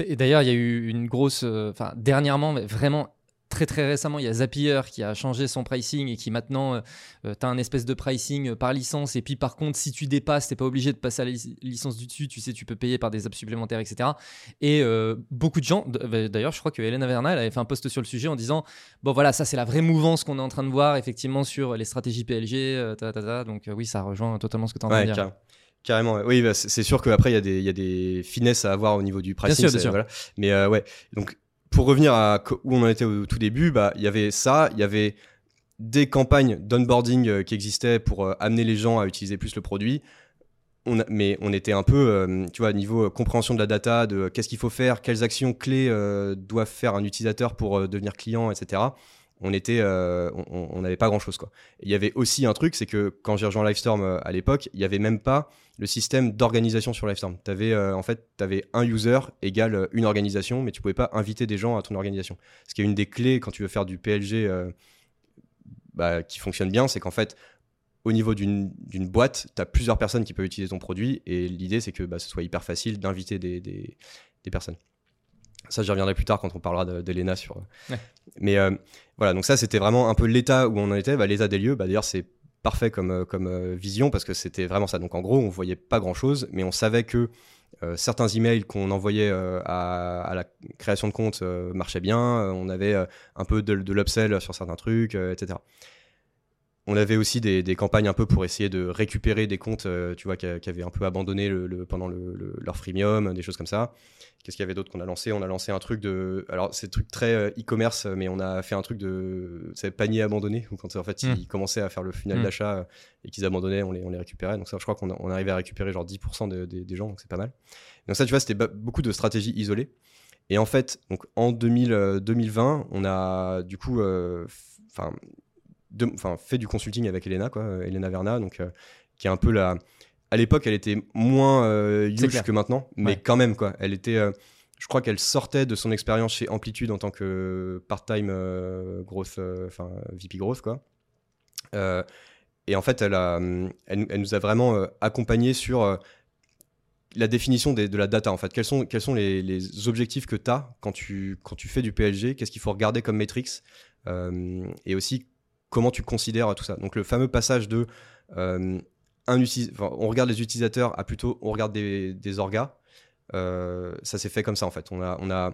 Et d'ailleurs, il y a eu une grosse. Euh, enfin, dernièrement, mais vraiment très très récemment, il y a Zapier qui a changé son pricing et qui maintenant, euh, euh, tu as un espèce de pricing par licence. Et puis par contre, si tu dépasses, tu pas obligé de passer à la licence du dessus. Tu sais, tu peux payer par des apps supplémentaires, etc. Et beaucoup de gens, bah, d'ailleurs, je crois que Hélène Averna, elle avait fait un post sur le sujet en disant Bon voilà, ça c'est la vraie mouvance qu'on est en train de voir effectivement sur les stratégies PLG. Donc oui, ça rejoint totalement ce que tu en train de dire. Carrément, oui, bah, c'est sûr qu'après, il y, y, a des finesses à avoir au niveau du pricing. Bien sûr, Voilà. Mais euh, ouais, donc pour revenir à où on en était au tout début, bah, il y avait ça, il y avait des campagnes d'onboarding euh, qui existaient pour euh, amener les gens à utiliser plus le produit. On mais on était un peu, tu vois, niveau compréhension de la data, de qu'est-ce qu'il faut faire, quelles actions clés doivent faire un utilisateur pour devenir client, etc euh, on n'avait pas grand chose. Il y avait aussi un truc, c'est que quand j'ai rejoint Livestorm euh, à l'époque, il n'y avait même pas le système d'organisation sur Livestorm. Tu avais euh, en fait, avais un user égale une organisation, mais tu pouvais pas inviter des gens à ton organisation. Ce qui est une des clés quand tu veux faire du PLG bah, qui fonctionne bien, c'est qu'en fait, au niveau d'une boîte, tu as plusieurs personnes qui peuvent utiliser ton produit et l'idée c'est que bah, ce soit hyper facile d'inviter des, personnes. Ça, j'y reviendrai plus tard quand on parlera d'Elena sur. Ouais. Mais euh, voilà, donc ça c'était vraiment un peu l'état où on en était. Bah, l'état des lieux, bah, d'ailleurs, c'est parfait comme, euh, comme euh, vision parce que c'était vraiment ça. Donc en gros, on voyait pas grand chose, mais on savait que certains emails qu'on envoyait à, à, la création de compte marchaient bien. on avait un peu de, de l'upsell sur certains trucs, etc. On avait aussi des, campagnes un peu pour essayer de récupérer des comptes, euh, tu vois, qui, avaient un peu abandonné le, pendant leur freemium, des choses comme ça. Qu'est-ce qu'il y avait d'autre qu'on a lancé? On a lancé un truc de, alors c'est truc très euh, e-commerce, mais on a fait un truc de, c'est panier abandonné, où quand en fait hmm. ils commençaient à faire le final hmm. d'achat euh, et qu'ils abandonnaient, on les, on les récupérait. Donc ça, je crois qu'on on arrivait à récupérer genre 10% des gens, donc c'est pas mal. Donc ça, tu vois, c'était beaucoup de stratégies isolées. Et en fait, donc en 2000, 2020, on a du coup, enfin enfin, fait du consulting avec Elena, quoi, euh, Elena Verna, donc euh, qui est un peu la. À l'époque, elle était moins euh, huge que maintenant, mais quand même, quoi. Elle était. je crois qu'elle sortait de son expérience chez Amplitude en tant que part-time grosse, enfin VP grosse, quoi. et en fait, elle, a, elle, nous a vraiment accompagné sur la définition de la data en fait. Quels sont, quels sont les, les objectifs que tu as quand tu, quand tu fais du PLG Qu'est-ce qu'il faut regarder comme métriques? Et aussi comment tu considères tout ça. Donc le fameux passage de euh, un on regarde les utilisateurs à plutôt on regarde des, des orgas, euh, ça s'est fait comme ça en fait. On a, on a,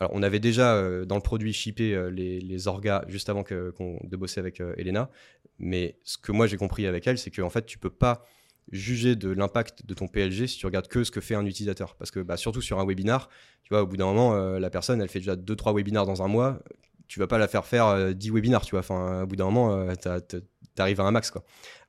alors on avait déjà euh, dans le produit shippé les, les, orgas juste avant que, de bosser avec Elena, mais ce que moi j'ai compris avec elle, c'est qu'en fait tu peux pas juger de l'impact de ton PLG si tu regardes que ce que fait un utilisateur. Parce que bah, surtout sur un webinar, tu vois, au bout d'un moment, la personne, elle fait déjà 2-3 webinars dans un mois tu vas pas la faire faire 10 euh, webinars, tu vois. Enfin, au bout d'un moment, euh, tu arrives à un max, quoi.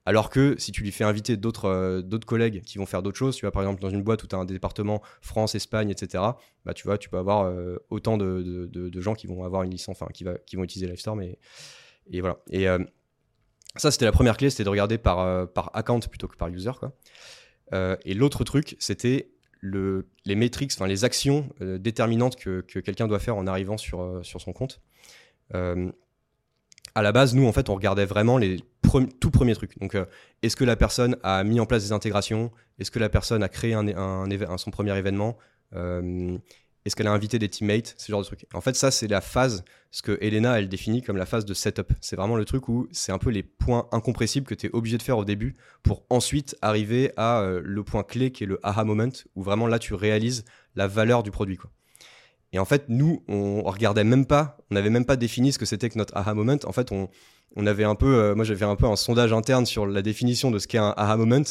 Alors que si tu lui fais inviter d'autres euh, d'autres collègues qui vont faire d'autres choses, tu vois, par exemple, dans une boîte où tu as un département France, Espagne, etc., bah, tu vois, tu peux avoir autant de, de, gens qui vont avoir une licence, enfin, qui, qui vont utiliser Livestorm. Et, et voilà. Et ça, c'était la première clé, c'était de regarder par, par account plutôt que par user, quoi. et l'autre truc, c'était le, les métriques, enfin les actions déterminantes que, que quelqu'un doit faire en arrivant sur, sur son compte. Euh, à la base, nous, en fait, on regardait vraiment les tout premiers trucs. Donc, euh, est-ce que la personne a mis en place des intégrations? Est-ce que la personne a créé un, son premier événement? Euh, Est-ce qu'elle a invité des teammates? Ce genre de trucs. En fait, ça, c'est la phase, ce que Elena, elle définit comme la phase de setup. C'est vraiment le truc où c'est un peu les points incompressibles que tu es obligé de faire au début pour ensuite arriver à le point clé qui est le aha moment, où vraiment là, tu réalises la valeur du produit. Quoi. Et en fait, nous, on regardait même pas, on n'avait même pas défini ce que c'était que notre aha moment. En fait, on, on avait un peu, euh, moi j'avais un peu un sondage interne sur la définition de ce qu'est un aha moment.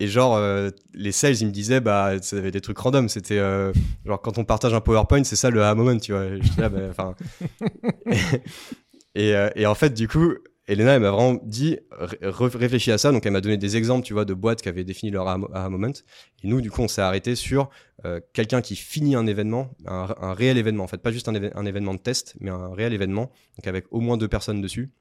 Et genre, euh, les sales, ils me disaient, bah, ça avait des trucs random. C'était euh, genre, quand on partage un PowerPoint, c'est ça le aha moment, tu vois. Bah, et, et, en fait, du coup, Elena, elle m'a vraiment dit, réfléchis à ça. Donc, elle m'a donné des exemples, tu vois, de boîtes qui avaient défini leur aha moment. Et nous, du coup, on s'est arrêté sur euh, quelqu'un qui finit un événement, un, réel événement, en fait, pas juste un, événement de test, mais un réel événement, donc avec au moins deux personnes dessus.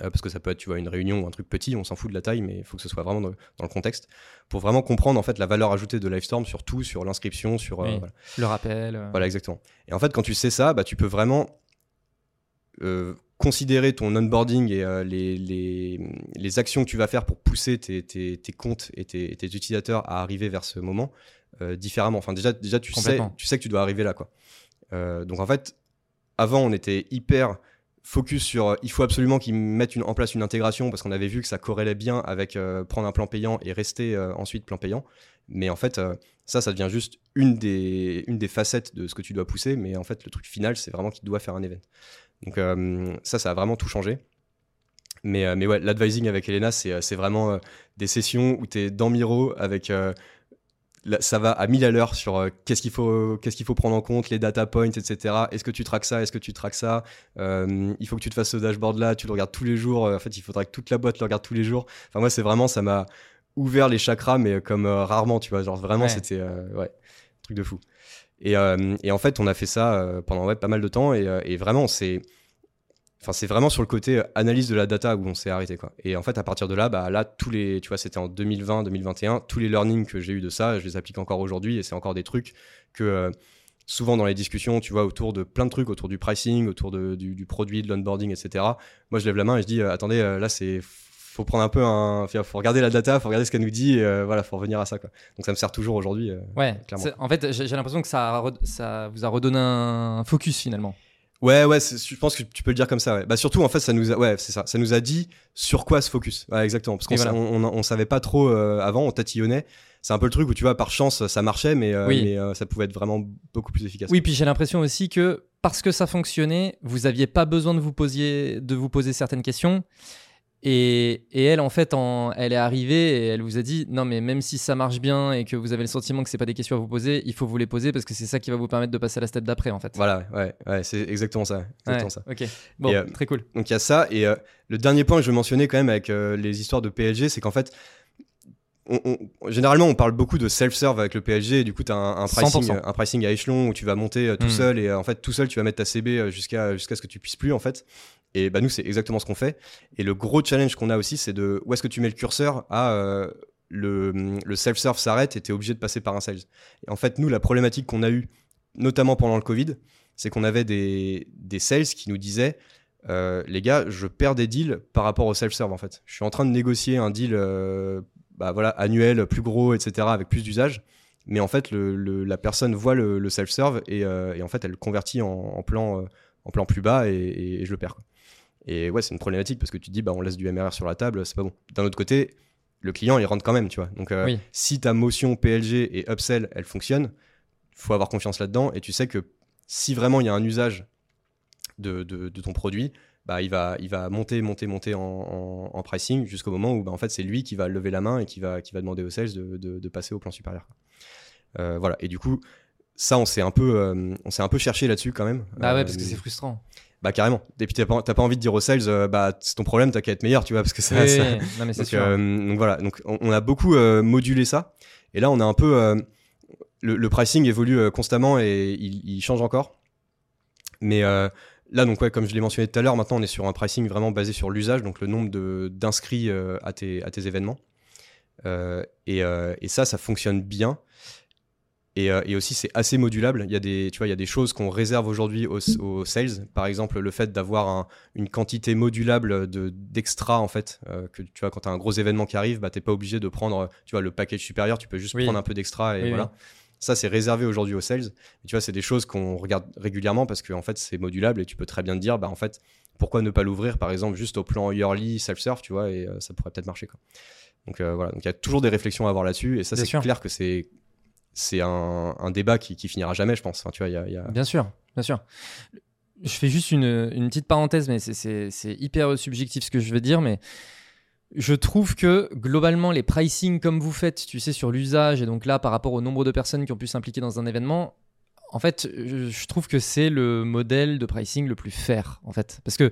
Euh, parce que ça peut être, tu vois, une réunion ou un truc petit, on s'en fout de la taille, mais il faut que ce soit vraiment dans, le contexte, pour vraiment comprendre, en fait, la valeur ajoutée de Livestorm sur tout, sur l'inscription, sur... Euh, le rappel. Voilà, exactement. Et en fait, quand tu sais ça, bah, tu peux vraiment considérer ton onboarding et euh, les, les, les, actions que tu vas faire pour pousser tes, tes, tes comptes et tes, tes, utilisateurs à arriver vers ce moment euh, différemment. Enfin, déjà, déjà tu, sais, tu sais que tu dois arriver là. Quoi. Euh, donc, en fait, avant, on était hyper focus sur il faut absolument qu'ils mettent une, en place une intégration parce qu'on avait vu que ça corrélait bien avec prendre un plan payant et rester ensuite plan payant. Mais en fait, ça, ça devient juste une des, une des facettes de ce que tu dois pousser. Mais en fait, le truc final, c'est vraiment qu'il doit faire un event. Donc euh, ça, ça a vraiment tout changé. Mais, euh, mais ouais, l'advising avec Elena, c'est euh, vraiment des sessions où tu es dans Miro avec ça va à 1000 à l'heure sur qu'est-ce qu'il faut, qu'est-ce qu'il faut prendre en compte, les data points, etc. Est-ce que tu traques ça? Est-ce que tu traques ça? Il faut que tu te fasses ce dashboard-là, tu le regardes tous les jours. en fait, il faudra que toute la boîte le regarde tous les jours. Enfin, moi, c'est vraiment, ça m'a ouvert les chakras, mais comme rarement, tu vois. Genre, vraiment, c'était ouais, truc de fou. Euh, et, en fait, on a fait ça euh, pendant pas mal de temps et, euh, vraiment, c'est. Enfin, vraiment sur le côté analyse de la data où on s'est arrêté. Quoi. Et en fait, à partir de là, bah, là, tous les, tu vois, c'était en 2020, 2021, tous les learnings que j'ai eu de ça, je les applique encore aujourd'hui et c'est encore des trucs que souvent dans les discussions, tu vois, autour de plein de trucs, autour du pricing, autour du, produit, de l'onboarding, etc. Moi, je lève la main et je dis, attendez, là, c'est faut prendre un peu un, faut regarder la data, faut regarder ce qu'elle nous dit, et, euh, voilà, faut revenir à ça quoi. Donc ça me sert toujours aujourd'hui. euh, Ouais, clairement. en fait, j'ai l'impression que ça, ça vous a redonné un focus finalement. Ouais, ouais, je pense que tu peux le dire comme ça. Ouais. Bah surtout en fait, ça nous a, ouais, c'est ça, ça nous a dit sur quoi se focus. Ouais, exactement, parce qu'on voilà. on, on, on savait pas trop euh, avant, on tatillonnait. C'est un peu le truc où tu vois, par chance, ça marchait, mais, euh, Oui. mais euh, ça pouvait être vraiment beaucoup plus efficace. Oui, puis j'ai l'impression aussi que parce que ça fonctionnait, vous aviez pas besoin de vous poser, de vous poser certaines questions. Et, et elle, en fait, en, elle est arrivée et elle vous a dit non, mais même si ça marche bien et que vous avez le sentiment que c'est pas des questions à vous poser, il faut vous les poser parce que c'est ça qui va vous permettre de passer à la step d'après, en fait. Voilà, ouais, ouais, c'est exactement ça, exactement Ouais, ça. Ok. Bon, Et, euh, très cool. Donc il y a ça. Et euh, le dernier point que je veux mentionner quand même avec euh, les histoires de PLG, c'est qu'en fait, on- on- généralement on parle beaucoup de self-serve avec le PLG. Et du coup, tu as un, un pricing, 100%. un pricing à échelon où tu vas monter tout Mm. seul et en fait tout seul tu vas mettre ta CB jusqu'à jusqu'à ce que tu puisses plus en fait. Et bah nous c'est exactement ce qu'on fait. Et le gros challenge qu'on a aussi, c'est de où est-ce que tu mets le curseur à euh, le, self-serve s'arrête et tu es obligé de passer par un sales. Et en fait, nous, la problématique qu'on a eue, notamment pendant le Covid, c'est qu'on avait des, des sales qui nous disaient euh, les gars, je perds des deals par rapport au self-serve en fait. Je suis en train de négocier un deal euh, bah, voilà, annuel, plus gros, etc., avec plus d'usage. Mais en fait, le, la personne voit le, self-serve et, en fait, elle le convertit en, plan, en plan plus bas et, je le perds. Et ouais, c'est une problématique parce que tu te dis, bah, on laisse du MRR sur la table, c'est pas bon. D'un autre côté, le client, il rentre quand même, tu vois. Donc, euh, Oui. si ta motion PLG et upsell, elle fonctionne, faut avoir confiance là-dedans et tu sais que si vraiment il y a un usage de, de- de ton produit, bah, il, va, il va monter, monter, monter en, en- en pricing jusqu'au moment où bah, en fait, c'est lui qui va lever la main et qui va, qui va demander aux sales de, de- passer au plan supérieur. Euh, voilà. Et du coup, ça, on s'est un peu, euh, on s'est un peu cherché là-dessus quand même. Bah ouais, parce que c'est frustrant. Bah carrément. Et puis t'as pas, t'as pas envie de dire aux sales, euh, bah c'est ton problème, t'as qu'à être meilleur, tu vois, parce que ça. Oui, ça- non, mais c'est donc, sûr. euh, donc voilà, donc on, on a beaucoup euh, modulé ça. Et là, on a un peu. le, le pricing évolue constamment et il, il change encore. Mais là, donc, ouais, comme je l'ai mentionné tout à l'heure, maintenant on est sur un pricing vraiment basé sur l'usage, donc le nombre de- d'inscrits à, tes, à tes événements. Et, et ça, ça fonctionne bien. Et, euh, et aussi, c'est assez modulable. Il y a des, tu vois, il y a des choses qu'on réserve aujourd'hui aux, aux sales. Par exemple, le fait d'avoir un- une quantité modulable de d'extra en fait. euh, que tu vois, quand tu as un gros événement qui arrive, bah, t'es pas obligé de prendre, tu vois, le package supérieur. Tu peux juste Oui. prendre un peu d'extra et Oui, voilà. Ça, c'est réservé aujourd'hui aux sales. Et tu vois, c'est des choses qu'on regarde régulièrement parce qu'en fait, c'est modulable et tu peux très bien te dire, bah, en fait, pourquoi ne pas l'ouvrir, par exemple, juste au plan yearly self-serve, tu vois, et euh, ça pourrait peut-être marcher, quoi. Donc voilà, donc il y a toujours des réflexions à avoir là-dessus, et ça, c'est clair que c'est c'est un, débat qui, finira jamais, je pense. Enfin, tu vois, y a, Bien sûr, bien sûr. Je fais juste une, une petite parenthèse, mais c'est- hyper subjectif ce que je veux dire, mais je trouve que globalement, les pricing comme vous faites, tu sais, sur l'usage, et donc là, par rapport au nombre de personnes qui ont pu s'impliquer dans un événement, en fait, je trouve que c'est le modèle de pricing le plus fair, en fait. Parce que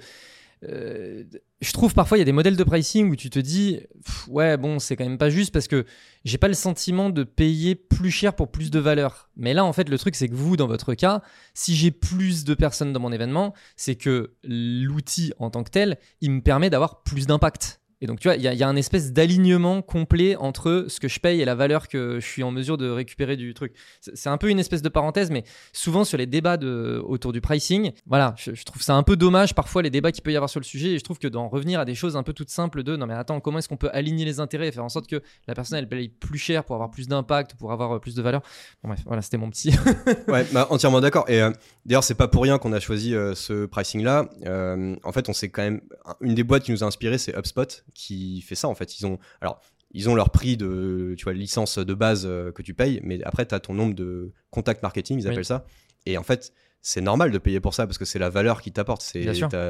euh, je trouve parfois il y a des modèles de pricing où tu te dis ouais bon c'est quand même pas juste parce que j'ai pas le sentiment de payer plus cher pour plus de valeur. Mais là en fait le truc c'est que vous dans votre cas si j'ai plus de personnes dans mon événement c'est que l'outil en tant que tel il me permet d'avoir plus d'impact et donc tu vois il y, a- un espèce d'alignement complet entre ce que je paye et la valeur que je suis en mesure de récupérer du truc c'est un peu une espèce de parenthèse mais souvent sur les débats autour du pricing, voilà, je, trouve ça un peu dommage parfois les débats qu'il peut y avoir sur le sujet et je trouve que d'en revenir à des choses un peu toutes simples de non mais attends, comment est-ce qu'on peut aligner les intérêts et faire en sorte que la personne elle paye plus cher pour avoir plus d'impact, pour avoir euh, plus de valeur? Bon bref, voilà, c'était mon petit. Ouais, bah, entièrement d'accord. Et euh, d'ailleurs, c'est pas pour rien qu'on a choisi euh, ce pricing-là. Euh, en fait, on s'est quand même une des boîtes qui nous a inspiré, c'est HubSpot, qui fait ça. En fait, ils ont alors ils ont leur prix de tu vois licence de base euh, que tu payes, mais après tu as ton nombre de contacts marketing, ils Oui. appellent ça. Et en fait, c'est normal de payer pour ça parce que c'est la valeur qui t'apporte. C'est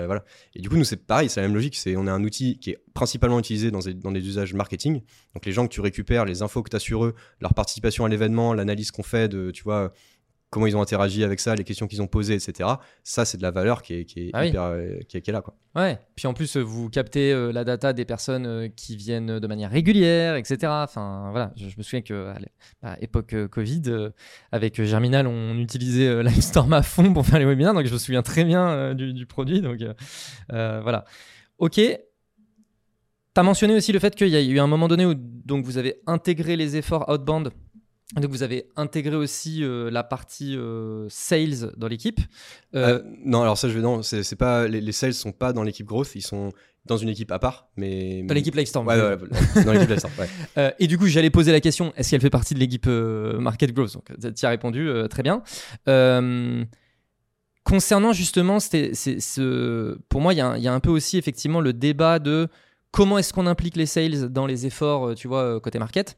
voilà. Et du coup, nous c'est pareil, c'est la même logique. C'est on a un outil qui est principalement utilisé dans des, dans des usages marketing. Donc les gens que tu récupères, les infos que tu as sur eux, leur participation à l'événement, l'analyse qu'on fait de tu vois comment ils ont interagi avec ça, les questions qu'ils ont posées, etc. Ça, c'est de la valeur qui est, qui est Ah oui. hyper, euh, qui est, qui est là, quoi. ouais, puis en plus euh, vous captez euh, la data des personnes euh, qui viennent de manière régulière, etc. Enfin voilà, je, je me souviens que à l'é- à époque euh, Covid, avec Germinal, on utilisait Livestorm à fond pour faire les webinaires, donc je me souviens très bien du, du produit. Donc voilà. Ok. Tu as mentionné aussi le fait qu'il y a eu un moment donné où donc, vous avez intégré les efforts outbound Donc vous avez intégré aussi euh, la partie euh, sales dans l'équipe. Euh, non, alors ça je vais non, c'est pas les, les, sales sont pas dans l'équipe growth, ils sont dans une équipe à part, mais dans l'équipe Livestorm. Ouais, ouais, ouais, dans l'équipe. Ouais. et du coup, j'allais poser la question est-ce qu'elle fait partie de l'équipe market growth? Donc tu as répondu très bien. concernant justement, c'est ce, pour moi, il y, y, a un peu aussi effectivement le débat de comment est-ce qu'on implique les sales dans les efforts, tu vois, côté market.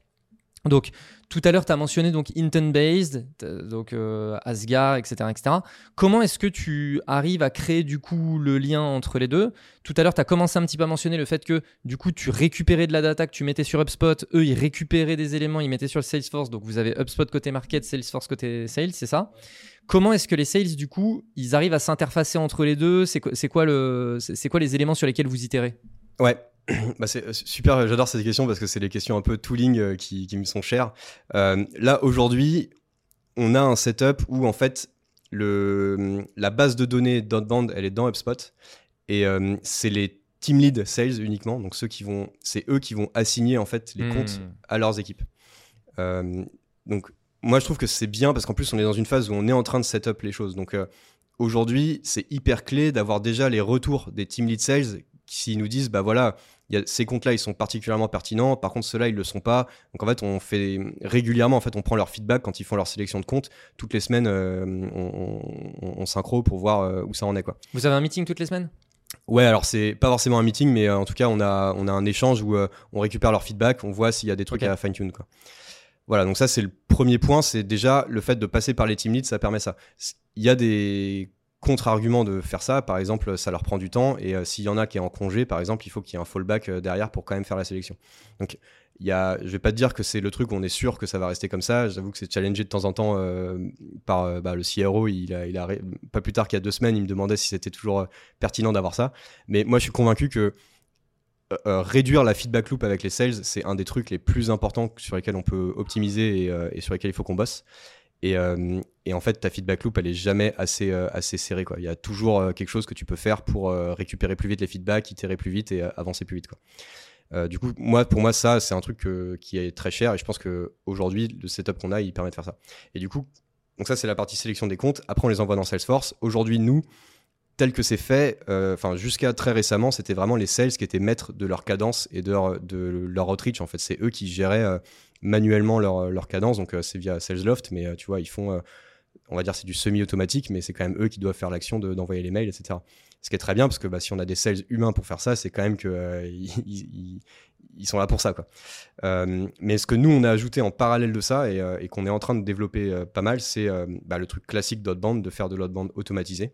Donc, tout à l'heure, tu as mentionné donc Intent-based, donc euh, Asgard, etc., etc. Comment est-ce que tu arrives à créer du coup le lien entre les deux? Tout à l'heure, tu as commencé un petit peu à mentionner le fait que du coup, tu récupérais de la data que tu mettais sur HubSpot. Eux, ils récupéraient des éléments, ils mettaient sur le Salesforce. Donc, vous avez HubSpot côté market, Salesforce côté sales, c'est ça? Comment est-ce que les sales, du coup, ils arrivent à s'interfacer entre les deux? C'est quoi, quoi, le, quoi les éléments sur lesquels vous itérez? Ouais, bah c'est euh, super, j'adore cette question parce que c'est des questions un peu tooling euh, qui, qui me sont chères. Euh, là, aujourd'hui, on a un setup où en fait, le, la base de données d'Outbound, elle est dans HubSpot et c'est les team lead sales uniquement, donc ceux qui vont, c'est eux qui vont assigner en fait les comptes hmm. à leurs équipes. donc moi, je trouve que c'est bien parce qu'en plus, on est dans une phase où on est en train de setup les choses. Donc aujourd'hui, c'est hyper clé d'avoir déjà les retours des team lead sales qui nous disent, bah voilà, y a, ces comptes-là, ils sont particulièrement pertinents. Par contre, ceux-là, ils le sont pas. Donc en fait, on fait régulièrement, en fait, on prend leur feedback quand ils font leur sélection de comptes. Toutes les semaines, euh, on, on, synchro pour voir euh, où ça en est. Quoi. Vous avez un meeting toutes les semaines? Ouais, alors c'est pas forcément un meeting, mais euh, en tout cas, on a, on a un échange où on récupère leur feedback, on voit s'il y a des trucs à fine-tune. Quoi. Voilà, donc ça, c'est le premier point. C'est déjà le fait de passer par les team leads, ça permet ça. Il y a des contre-argument de faire ça. Par exemple, ça leur prend du temps et euh, s'il y en a qui est en congé, par exemple, il faut qu'il y ait un fallback euh, derrière pour quand même faire la sélection. Donc, y a, je vais pas te dire que c'est le truc où on est sûr que ça va rester comme ça. J'avoue que c'est challengé de temps en temps euh, par bah, le CRO. Il a, il a, pas plus tard qu'il y a deux semaines, il me demandait si c'était toujours pertinent d'avoir ça. Mais moi, je suis convaincu que réduire la feedback loop avec les sales, c'est un des trucs les plus importants sur lesquels on peut optimiser et sur lesquels il faut qu'on bosse. Et, euh, et, en fait, ta feedback loop, elle est jamais assez, euh, assez serrée. Quoi. Il y a toujours euh, quelque chose que tu peux faire pour récupérer plus vite les feedbacks, itérer plus vite et avancer plus vite. Du coup, moi, pour moi, ça, c'est un truc qui est très cher et je pense qu'aujourd'hui, le setup qu'on a, il permet de faire ça. Et du coup, donc ça, c'est la partie sélection des comptes. Après, on les envoie dans Salesforce. Aujourd'hui, nous, tel que c'est fait, jusqu'à très récemment, c'était vraiment les sales qui étaient maîtres de leur cadence et de leur outreach. En fait, c'est eux qui géraient manuellement leur, leur cadence. Donc euh, c'est via SalesLoft, mais euh, tu vois, ils font, euh, on va dire, c'est du semi-automatique, mais c'est quand même eux qui doivent faire l'action d'envoyer les mails, etc. Ce qui est très bien parce que bah, si on a des sales humains pour faire ça, c'est quand même que ils, ils, sont là pour ça. Quoi. mais ce que nous, on a ajouté en parallèle de ça et, et qu'on est en train de développer pas mal, c'est bah, le truc classique d'outbound, de faire de l'outbound automatisé.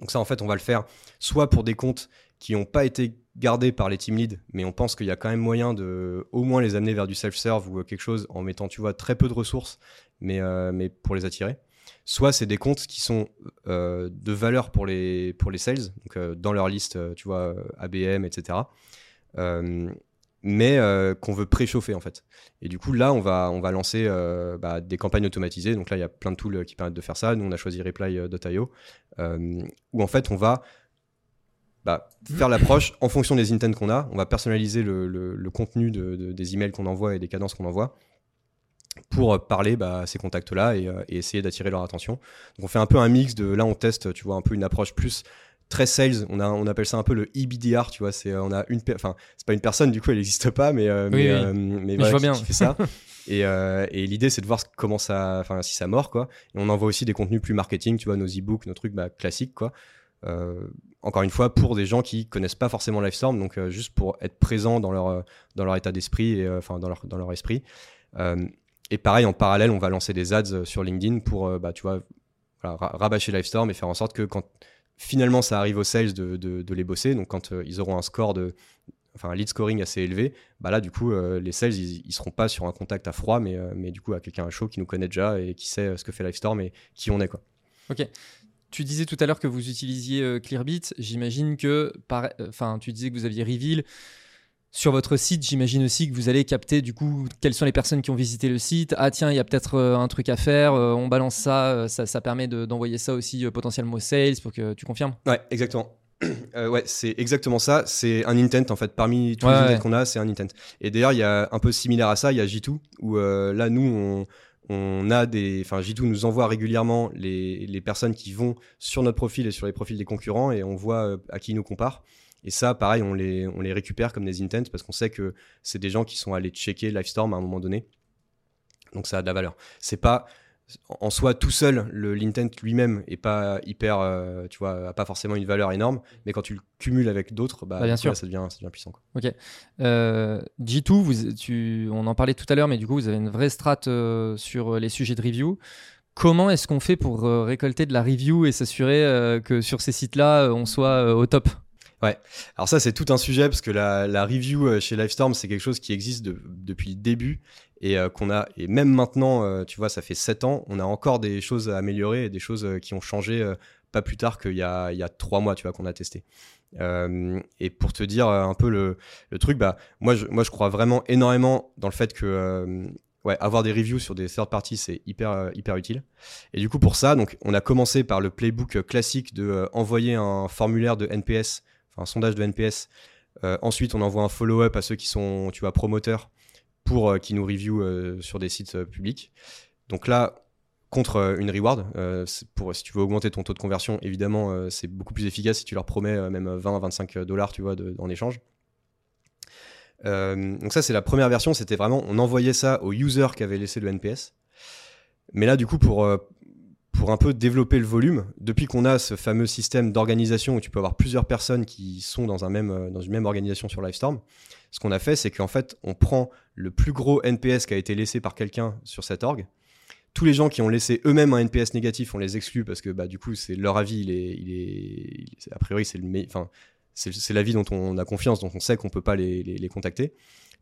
Donc ça, en fait, on va le faire soit pour des comptes qui n'ont pas été gardés par les team leads, mais on pense qu'il y a quand même moyen de au moins les amener vers du self-serve ou quelque chose en mettant, tu vois, très peu de ressources, mais, euh, mais pour les attirer. Soit c'est des comptes qui sont euh, de valeur pour les, pour les sales, donc euh, dans leur liste, tu vois, ABM, etc. mais qu'on veut préchauffer en fait. Et du coup, là, on va, on va lancer bah, des campagnes automatisées. Donc là, il y a plein de tools qui permettent de faire ça. Nous, on a choisi Reply.io, où en fait, on va bah, faire l'approche en fonction des intents qu'on a. On va personnaliser le, contenu des emails qu'on envoie et des cadences qu'on envoie pour parler bah, à ces contacts-là euh, et, essayer d'attirer leur attention. Donc on fait un peu un mix de là on teste, tu vois, un peu une approche plus très sales. On, a, on appelle ça un peu le EBDR, tu vois. C'est on a une, enfin c'est pas une personne du coup, elle n'existe pas, mais euh, mais, euh, mais, voilà, je vois bien. fait ça. et, et l'idée c'est de voir comment ça, enfin si ça mord quoi. Et on envoie aussi des contenus plus marketing, tu vois, nos e-books, nos trucs bah, classiques quoi. Euh, encore une fois, pour des gens qui connaissent pas forcément Livestorm, donc euh, juste pour être présent dans leur, euh, dans leur état d'esprit, et enfin dans, leur, dans leur esprit. et pareil, en parallèle, on va lancer des ads sur LinkedIn pour, bah, tu vois, rabâcher Livestorm et faire en sorte que quand finalement ça arrive aux sales de, de, les bosser, donc quand ils auront un score de, enfin un lead scoring assez élevé, bah là du coup les sales ils, ils, seront pas sur un contact à froid, mais, mais du coup à quelqu'un à chaud qui nous connaît déjà et qui sait ce que fait Livestorm et qui on est quoi. Ok. Tu disais tout à l'heure que vous utilisiez euh, Clearbit. J'imagine que, euh, enfin, tu disais que vous aviez Reveal. Sur votre site, j'imagine aussi que vous allez capter du coup quelles sont les personnes qui ont visité le site. Ah tiens, il y a peut-être euh, un truc à faire, on balance ça, ça, permet d'envoyer ça aussi potentiellement aux sales pour que tu confirmes Ouais, exactement. Euh, ouais, c'est exactement ça. C'est un intent en fait. Parmi tous Ouais, les intents ouais. qu'on a, c'est un intent. Et d'ailleurs, il y a un peu similaire à ça, il y a J2 où euh, là, nous, on, on a des. Enfin, J2 nous envoie régulièrement les, les personnes qui vont sur notre profil et sur les profils des concurrents et on voit euh, à qui ils nous comparent. Et ça, pareil, on les, on les récupère comme des intents parce qu'on sait que c'est des gens qui sont allés checker Livestorm à un moment donné. Donc ça a de la valeur. C'est pas en soi tout seul, le l'intent lui-même est pas hyper, euh, tu vois, a pas forcément une valeur énorme, mais quand tu le cumules avec d'autres, bah, Bah, bien sûr. là, ça devient, ça devient puissant. quoi. Euh, G2, vous, tu, on en parlait tout à l'heure, mais du coup, vous avez une vraie strat euh, sur les sujets de review. Comment est-ce qu'on fait pour euh, récolter de la review et s'assurer euh, que sur ces sites-là, euh, on soit euh, au top? Alors ça, c'est tout un sujet parce que la, review euh, chez Livestorm, c'est quelque chose qui existe de- depuis le début et euh, qu'on a, et même maintenant, euh, tu vois, ça fait 7 ans, on a encore des choses à améliorer des choses qui ont changé pas plus tard qu'il y a, il y a 3 mois, tu vois, qu'on a testé. Et pour te dire un peu le, le truc, bah, moi, je, moi, je crois vraiment énormément dans le fait que ouais, avoir des reviews sur des third parties, c'est hyper, hyper utile. Et du coup, pour ça, donc, on a commencé par le playbook classique de envoyer un formulaire de NPS, un sondage de NPS. Euh, ensuite, on envoie un follow-up à ceux qui sont, tu vois, promoteurs pour euh, qui nous review euh, sur des sites euh, publics. Donc là, contre une reward, si tu veux augmenter ton taux de conversion, évidemment, c'est beaucoup plus efficace si tu leur promets même 20 à 25 dollars, en échange. Donc ça, c'est la première version. C'était vraiment, on envoyait ça aux users qui avaient laissé le NPS. Mais là, du coup, pour pour un peu développer le volume, depuis qu'on a ce fameux système d'organisation où tu peux avoir plusieurs personnes qui sont dans, un même, euh, dans une même organisation sur Livestorm, ce qu'on a fait, c'est qu'en fait, on prend le plus gros NPS qui a été laissé par quelqu'un sur cette org. Tous les gens qui ont laissé eux-mêmes un NPS négatif, on les exclut parce que bah, du coup, c'est leur avis, il est, il est, il est- a priori, c'est l'avis dont on a confiance, donc on sait qu'on peut pas les- les contacter.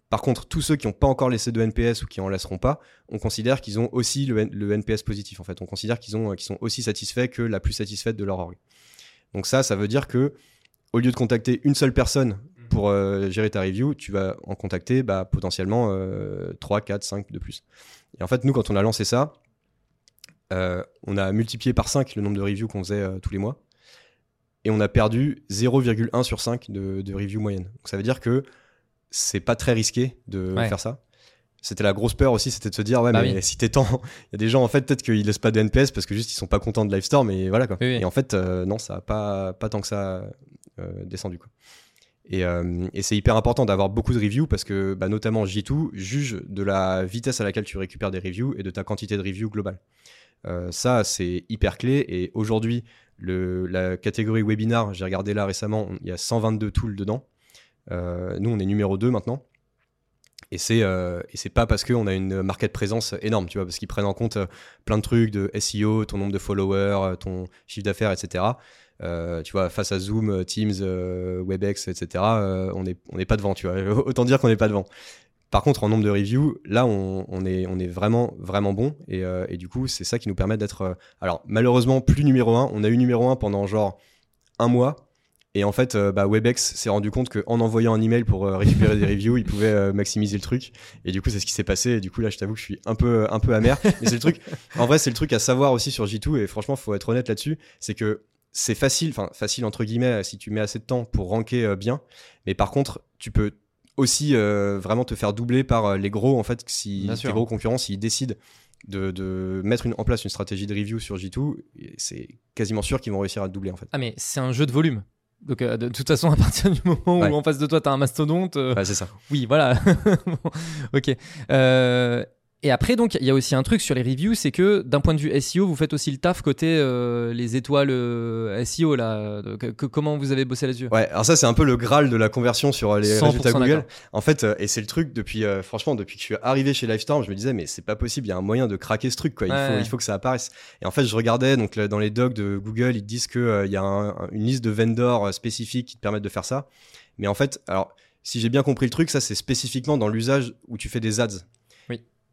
Par contre, tous ceux qui n'ont pas encore laissé de NPS ou qui en laisseront pas, on considère qu'ils ont aussi le, NPS positif. En fait, on considère qu'ils ont, euh, qu'ils sont aussi satisfaits que la plus satisfaite de leur org. Donc ça, ça veut dire que au lieu de contacter une seule personne pour euh, gérer ta review, tu vas en contacter bah, potentiellement euh, 3, 4, 5 de plus. Et en fait, nous, quand on a lancé ça, euh, on a multiplié par 5 le nombre de reviews qu'on faisait tous les mois. Et on a perdu 0,1 sur 5 de, de reviews moyenne. Donc ça veut dire que c'est pas très risqué de Ouais. faire ça. C'était la grosse peur aussi, c'était de se dire, ouais, Bah mais oui. si t'es temps, il y a des gens, en fait, peut-être qu'ils laissent pas de NPS parce que juste ils sont pas contents de Livestorm, et voilà quoi. Oui, oui. Et en fait, euh, non, ça a pas, pas tant que ça euh, descendu quoi. Et, euh, et c'est hyper important d'avoir beaucoup de reviews parce que bah, notamment J2 juge de la vitesse à laquelle tu récupères des reviews et de ta quantité de reviews globale. Ça, c'est hyper clé. Et aujourd'hui, le- la catégorie webinar, j'ai regardé là récemment, il y a 122 tools dedans. Euh, nous, on est numéro 2 maintenant. Et c'est euh, et c'est pas parce qu'on a une market présence énorme, tu vois, parce qu'ils prennent en compte euh, plein de trucs de SEO, ton nombre de followers, ton chiffre d'affaires, etc. Tu vois, face à Zoom, Teams, WebEx, etc. on n'est on n'est pas devant, tu vois. Autant dire qu'on n'est pas devant. Par contre, en nombre de reviews, là, on, on est, on est vraiment, vraiment bon. Et, et du coup, c'est ça qui nous permet d'être. alors, malheureusement, plus numéro 1. On a eu numéro 1 pendant genre un mois. Et en fait, euh, bah, Webex s'est rendu compte qu'en envoyant un email pour euh, récupérer des reviews, il pouvait euh, maximiser le truc. Et du coup, c'est ce qui s'est passé. Et du coup, là, je t'avoue que je suis un peu, un peu amer. Mais c'est le truc. En vrai, c'est le truc à savoir aussi sur J2. Et franchement, faut être honnête là-dessus. C'est que c'est facile, enfin facile entre guillemets, si tu mets assez de temps pour ranker bien. Mais par contre, tu peux aussi vraiment te faire doubler par les gros en fait si tes gros concurrents s'ils décident de, de mettre une- en place une stratégie de review sur J2 et c'est quasiment sûr qu'ils vont réussir à te doubler en fait Ah, mais c'est un jeu de volume. Donc, euh, de toute façon, à partir du moment Ouais. où en face de toi, tu as un mastodonte, euh, Ouais, c'est ça oui, voilà. Bon, ok. Euh, et après, donc, il y a aussi un truc sur les reviews, c'est que d'un point de vue SEO, vous faites aussi le taf côté euh, les étoiles euh, SEO, là. Que- que- comment vous avez bossé là-dessus? Ouais, alors ça c'est un peu le graal de la conversion sur euh, les 100% résultats Google. En fait, euh, et c'est le truc depuis, franchement, depuis que je suis arrivé chez Livestorm, je me disais mais c'est pas possible, il y a un moyen de craquer ce truc quoi. Il Ouais. faut, il faut que ça apparaisse. Et en fait, je regardais donc dans les docs de Google, ils disent que euh, il y a un- un- une liste de vendors spécifiques qui te permettent de faire ça. Mais en fait, alors si j'ai bien compris le truc, ça c'est spécifiquement dans l'usage où tu fais des ads.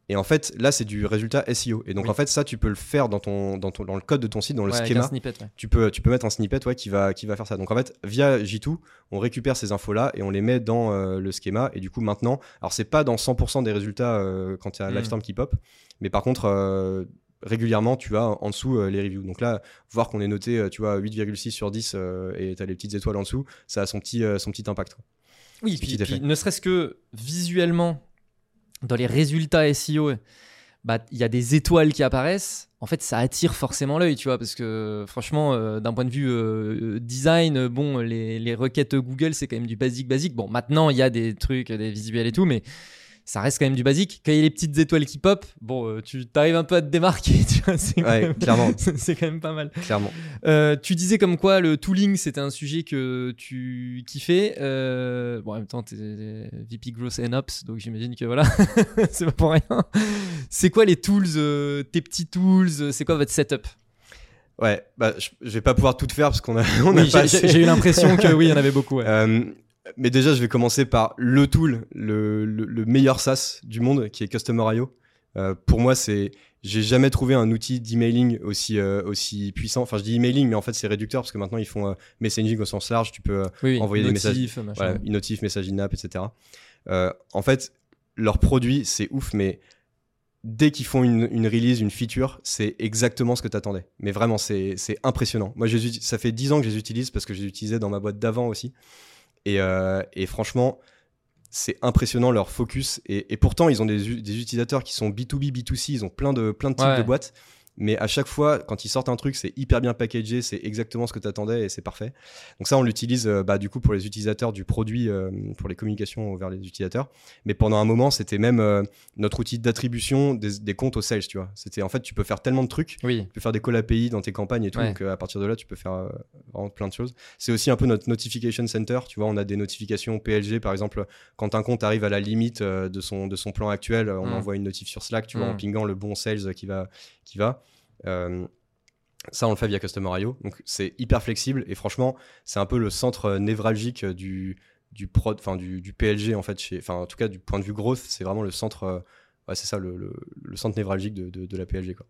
Et en fait, là c'est du résultat SEO. Et donc Oui. en fait, ça tu peux le faire dans ton, dans ton, dans le code de ton site, dans le Ouais, schéma un snippet, ouais. tu peux, tu peux mettre un snippet ouais, qui, va, qui va faire ça. Donc en fait, via J2, on récupère ces infos-là et on les met dans euh, le schéma. Et du coup, maintenant, alors c'est pas dans 100% des résultats euh, quand il y a Mm. Livestorm qui pop, mais par contre, euh, régulièrement, tu as en dessous les reviews. Donc là, voir qu'on est noté, tu vois, 8,6 sur 10 et tu as les petites étoiles en dessous, ça a son petit, son petit impact. Oui, puis, puis ne serait-ce que visuellement, dans les résultats SEO, bah, il y a des étoiles qui apparaissent, en fait, ça attire forcément l'œil, tu vois, parce que franchement, euh, d'un point de vue euh, design, bon, les, les requêtes Google, c'est quand même du basique, basique. Bon, maintenant, il y a des trucs, des visuels et tout, mais ça reste quand même du basique. Quand il y a les petites étoiles qui pop, bon, euh, tu arrives un peu à te démarquer. Tu vois, c'est ouais, clairement. c'est quand même pas mal. Clairement. Euh, tu disais comme quoi le tooling, c'était un sujet que tu kiffais. Euh, bon, en même temps, tu es VP Growth and Ops, donc j'imagine que voilà, c'est pas pour rien. C'est quoi les tools, tes petits tools C'est quoi votre setup? Ouais, bah, je, vais pas pouvoir tout faire parce qu'on a, on J'ai eu l'impression que oui, il y en avait beaucoup. Ouais mais déjà, je vais commencer par le tool, le, le, meilleur SaaS du monde, qui est Customer.io. Euh, pour moi, c'est, j'ai jamais trouvé un outil d'emailing aussi euh, aussi puissant. Enfin, je dis emailing, mais en fait, c'est réducteur parce que maintenant ils font euh, messaging au sens large. Tu peux euh, envoyer des messages, voilà, notif, message in-app, etc. en fait, leur produit, c'est ouf, mais dès qu'ils font une, une, release, une feature, c'est exactement ce que tu attendais. Mais vraiment, c'est impressionnant. Moi, ça fait 10 ans que je les utilise parce que je les utilisais dans ma boîte d'avant aussi. Euh, et, franchement, c'est impressionnant leur focus. Et, pourtant, ils ont des, utilisateurs qui sont B2B, B2C, ils ont plein de, plein de types de boîtes mais à chaque fois, quand ils sortent un truc, c'est hyper bien packagé, c'est exactement ce que tu attendais et c'est parfait. Donc ça, on l'utilise euh, bah, du coup pour les utilisateurs du produit, euh, pour les communications vers les utilisateurs. Mais pendant un moment, c'était même euh, notre outil d'attribution des, comptes aux sales, tu vois. C'était en fait, tu peux faire tellement de trucs, oui. tu peux faire des call API dans tes campagnes et tout, donc à partir de là, tu peux faire vraiment plein de choses. C'est aussi un peu notre notification center, tu vois, on a des notifications PLG, par exemple, quand un compte arrive à la limite de, son, de son plan actuel, on mm. envoie une notif sur Slack, tu vois, en mm. pingant le bon sales qui va. Qui va. Euh, ça, on le fait via Customer.io. Donc, c'est hyper flexible. Et franchement, c'est un peu le centre névralgique du, du, prod, enfin, du, du, PLG, en fait. Enfin, en tout cas, du point de vue growth, c'est vraiment le centre, euh, ouais, c'est ça, le, le, centre névralgique de, de, la PLG, quoi.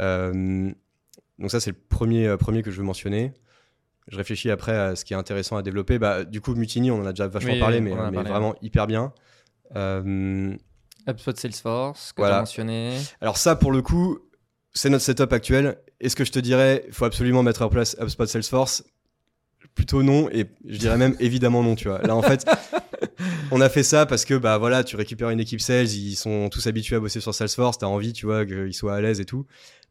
Euh, donc, ça, c'est le premier, premier que je veux mentionner. Je réfléchis après à ce qui est intéressant à développer. Bah, du coup, Mutiny, on en a déjà vachement parlé, mais, mais vraiment hyper bien. HubSpot Salesforce, que tu as mentionné. Alors, ça, pour le coup, c'est notre setup actuel. Est-ce que je te dirais, faut absolument mettre en place HubSpot Salesforce? Plutôt non, et je dirais même évidemment non, tu vois. Là, en fait, on a fait ça parce que, bah voilà, tu récupères une équipe sales, ils sont tous habitués à bosser sur Salesforce, t'as envie, tu vois, qu'ils soient à l'aise et tout.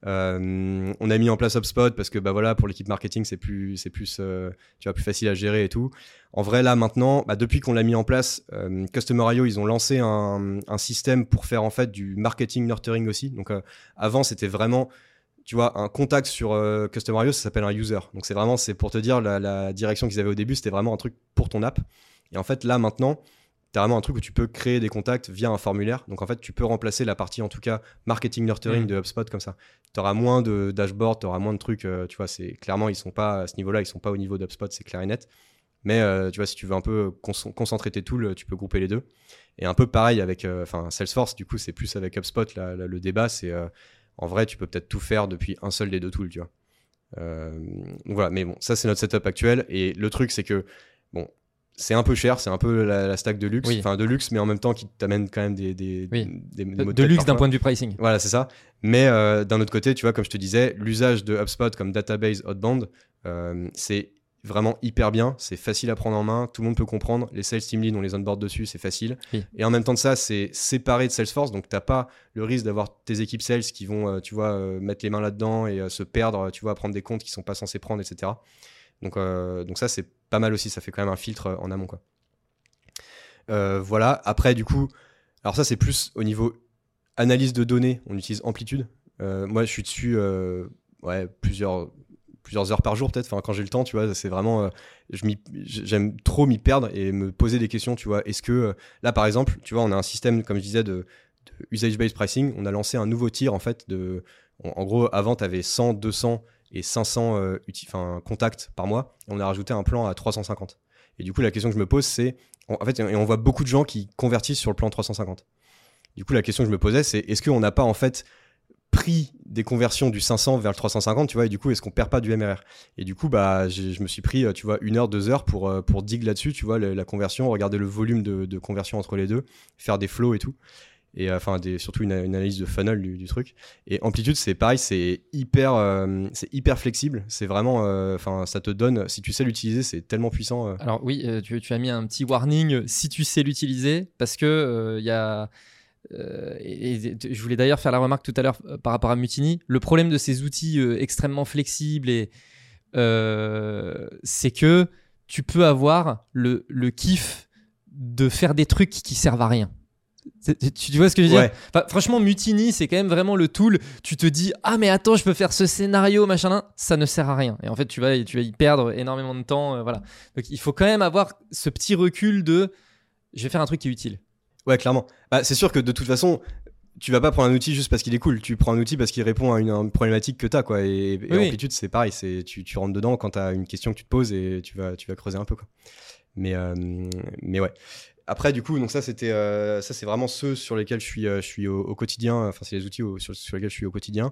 Euh, on a mis en place HubSpot parce que bah voilà pour l'équipe marketing c'est plus c'est plus euh, tu vois plus facile à gérer et tout. En vrai là maintenant bah, depuis qu'on l'a mis en place euh, Customer.io ils ont lancé un, système pour faire en fait du marketing nurturing aussi. Donc euh, avant c'était vraiment tu vois un contact sur euh, Customer.io ça s'appelle un user. Donc c'est vraiment c'est pour te dire la, la direction qu'ils avaient au début c'était vraiment un truc pour ton app. Et en fait là maintenant tu vraiment un truc où tu peux créer des contacts via un formulaire. Donc en fait, tu peux remplacer la partie, en tout cas, marketing nurturing mm. de HubSpot comme ça. Tu auras moins de dashboard, tu auras moins de trucs. Euh, tu vois, c'est clairement, ils sont pas à ce niveau-là, ils sont pas au niveau d'HubSpot, c'est clair et net. Mais euh, tu vois, si tu veux un peu concentrer tes tools, tu peux grouper les deux. Et un peu pareil avec euh, Salesforce, du coup, c'est plus avec HubSpot. le débat, c'est en vrai, tu peux peut-être tout faire depuis un seul des deux tools, tu vois. donc voilà, mais bon, ça, c'est notre setup actuel. Et le truc, c'est que, bon, c'est un peu cher, c'est un peu la, stack de luxe, enfin de luxe, mais en même temps qui t'amène quand même des, des, de, luxe d'un point de vue pricing. Voilà, c'est ça. Mais euh, d'un autre côté, tu vois, comme je te disais, l'usage de HubSpot comme database outbound, euh, c'est vraiment hyper bien, c'est facile à prendre en main, tout le monde peut comprendre, les sales team lead, on les onboard dessus, c'est facile. Et en même temps de ça, c'est séparé de Salesforce, donc t'as pas le risque d'avoir tes équipes sales qui vont, euh, tu vois, mettre les mains là-dedans et se perdre, tu vois, prendre des comptes qui sont pas censés prendre, etc. Donc, donc ça, c'est pas mal aussi, ça fait quand même un filtre euh, en amont. Quoi. Euh, voilà, après du coup, alors ça c'est plus au niveau analyse de données, on utilise Amplitude. Euh, moi je suis dessus plusieurs heures par jour peut-être, enfin, quand j'ai le temps, tu vois, c'est vraiment, j'aime trop m'y perdre et me poser des questions, tu vois, est-ce que, là par exemple, tu vois, on a un système, comme je disais, de, usage-based pricing, on a lancé un nouveau tir en fait de, en, gros, avant tu avais 100, 200 et 500 euh, contacts par mois. On a rajouté un plan à 350. Et du coup, la question que je me pose, c'est. En fait, et on voit beaucoup de gens qui convertissent sur le plan 350. Du coup, la question que je me posais, c'est est-ce qu'on n'a pas en fait pris des conversions du 500 vers le 350, tu vois, et du coup, est-ce qu'on perd pas du MRR Et du coup, bah, je me suis pris, tu vois, une heure, deux heures pour, euh, pour dig là-dessus, tu vois, la, conversion, regarder le volume de, de, conversion entre les deux, faire des flows et tout. Et euh, enfin surtout une, analyse de funnel du, truc. Et Amplitude, c'est pareil, c'est hyper, euh, c'est hyper flexible. C'est vraiment, euh, enfin, ça te donne, si tu sais l'utiliser, c'est tellement puissant. Alors oui, tu, as mis un petit warning si tu sais l'utiliser, parce que il y a. je voulais d'ailleurs faire la remarque tout à l'heure par rapport à Mutiny. Le problème de ces outils extrêmement flexibles, c'est que tu peux avoir le, le kiff de faire des trucs qui servent à rien. Tu vois ce que je veux dire. Enfin, franchement, Mutiny, c'est quand même vraiment le tool. Tu te dis, ah, mais attends, je peux faire ce scénario, machin, là. ça ne sert à rien. Et en fait, tu vas, tu vas y perdre énormément de temps. euh, voilà. Donc, il faut quand même avoir ce petit recul de, je vais faire un truc qui est utile. Ouais, clairement. Bah, c'est sûr que de toute façon, tu vas pas prendre un outil juste parce qu'il est cool. Tu prends un outil parce qu'il répond à une, à une problématique que tu as. Quoi. Et, et Oui, oui. Amplitude, c'est pareil. C'est, tu, tu rentres dedans quand tu as une question que tu te poses et tu vas, tu vas creuser un peu. Quoi. Mais, euh, mais ouais. Après, du coup, donc ça, c'était, euh, ça, c'est vraiment ceux sur lesquels je suis, euh, je suis au, quotidien. Enfin, c'est les outils au- sur, lesquels je suis au quotidien.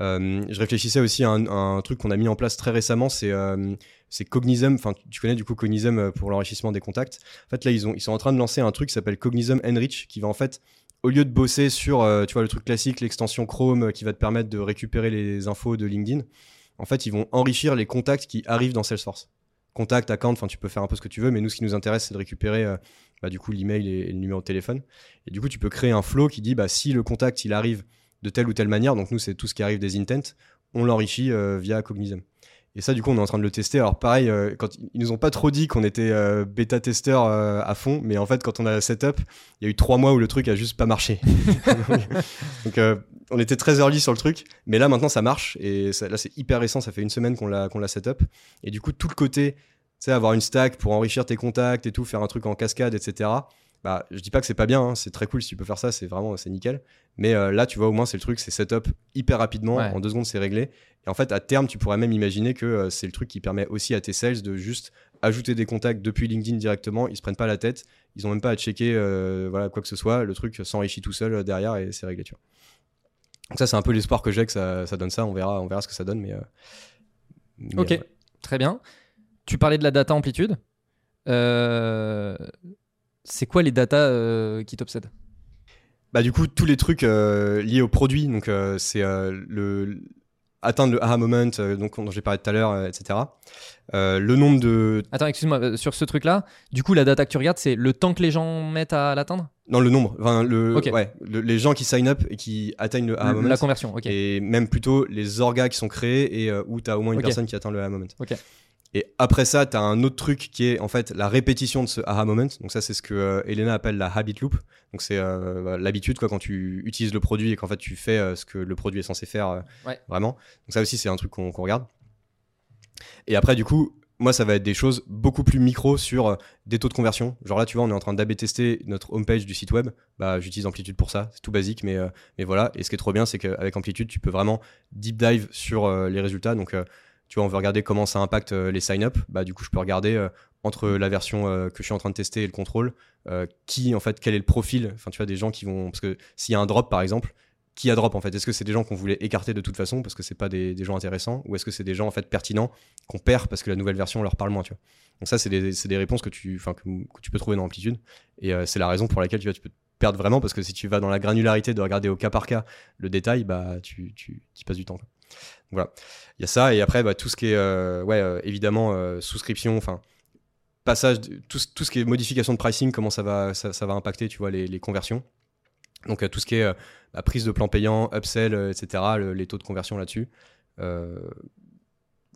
Euh, je réfléchissais aussi à un, truc qu'on a mis en place très récemment. C'est, euh, c'est Cognism. Enfin, tu- connais du coup Cognism euh, pour l'enrichissement des contacts. En fait, là, ils, ont, ils sont en train de lancer un truc qui s'appelle Cognism Enrich, qui va en fait, au lieu de bosser sur, euh, tu vois, le truc classique, l'extension Chrome euh, qui va te permettre de récupérer les infos de LinkedIn, en fait, ils vont enrichir les contacts qui arrivent dans Salesforce. Contact, account, enfin, tu peux faire un peu ce que tu veux, mais nous, ce qui nous intéresse, c'est de récupérer, euh, bah, du coup, l'email et, le numéro de téléphone. Et du coup, tu peux créer un flow qui dit, bah, si le contact, il arrive de telle ou telle manière, donc nous, c'est tout ce qui arrive des intents, on l'enrichit euh, via Cognism. Et ça, du coup, on est en train de le tester. Alors, pareil, euh, quand ils nous ont pas trop dit qu'on était euh, bêta-testeur euh, à fond, mais en fait, quand on a setup, il y a eu trois mois où le truc a juste pas marché. Donc, euh, on était très early sur le truc, mais là, maintenant, ça marche. Et ça- là, c'est hyper récent. Ça fait une semaine qu'on l'a qu'on l'a setup. Et du coup, tout le côté, tu sais, avoir une stack pour enrichir tes contacts et tout, faire un truc en cascade, etc. Bah, je dis pas que c'est pas bien, hein, c'est très cool si tu peux faire ça, c'est vraiment c'est nickel. Mais euh, là, tu vois, au moins, c'est le truc, c'est setup hyper rapidement, Ouais. en deux secondes, c'est réglé. Et en fait, à terme, tu pourrais même imaginer que euh, c'est le truc qui permet aussi à tes sales de juste ajouter des contacts depuis LinkedIn directement. Ils se prennent pas la tête, ils ont même pas à checker euh, voilà, quoi que ce soit. Le truc s'enrichit tout seul derrière et c'est réglé, tu vois. Donc, ça, c'est un peu l'espoir que j'ai que ça, ça donne ça. On verra, on verra ce que ça donne. Mais, mais, Ok, très bien. Tu parlais de la data amplitude. Euh, c'est quoi les data euh, qui t'obsèdent? Bah du coup tous les trucs euh, liés au produit, donc euh, c'est euh, le atteindre le aha moment, donc dont j'ai parlé tout à l'heure, etc. Le nombre de Attends, excuse-moi, sur ce truc-là, du coup, la data que tu regardes, c'est le temps que les gens mettent à l'atteindre? Non le nombre, enfin le Ok. ouais le- les gens qui sign up et qui atteignent le aha moment, La conversion, ok. et même plutôt les orgas qui sont créés et où tu as au moins une personne qui atteint le aha moment. Ok. Et après ça, tu as un autre truc qui est en fait la répétition de ce aha moment. Donc ça, c'est ce que euh, Elena appelle la habit loop. Donc c'est euh, bah, l'habitude quoi quand tu utilises le produit et qu'en fait tu fais euh, ce que le produit est censé faire euh, Ouais. vraiment. Donc ça aussi, c'est un truc qu'on regarde. Et après, du coup, moi, ça va être des choses beaucoup plus micro sur des taux de conversion. Genre là, tu vois, on est en train d'AB tester notre homepage du site web. Bah, j'utilise Amplitude pour ça. C'est tout basique, mais, mais voilà. Et ce qui est trop bien, c'est qu'avec Amplitude, tu peux vraiment deep dive sur les résultats. Donc, tu vois, on veut regarder comment ça impacte euh, les sign-up. Bah, du coup, je peux regarder euh, entre la version euh, que je suis en train de tester et le contrôle, qui, en fait, quel est le profil. Enfin, tu vois, des gens qui vont. Parce que s'il y a un drop, par exemple, qui a drop en fait? Est-ce que c'est des gens qu'on voulait écarter de toute façon parce que c'est pas des, gens intéressants? Ou est-ce que c'est des gens en fait pertinents qu'on perd parce que la nouvelle version leur parle moins tu vois? Donc ça c'est des, des réponses que tu, que, que tu peux trouver dans Amplitude et c'est la raison pour laquelle tu, vois, tu peux te perdre vraiment parce que si tu vas dans la granularité de regarder au cas par cas le détail bah tu, tu, passes du temps. Voilà il y a ça et après bah, tout ce qui est euh, ouais euh, évidemment euh, souscription enfin passage tout, ce- tout ce qui est modification de pricing comment ça va ça, ça va impacter tu vois les, les conversions donc tout ce qui est la prise de plan payant, upsell, etc., le- les taux de conversion là-dessus.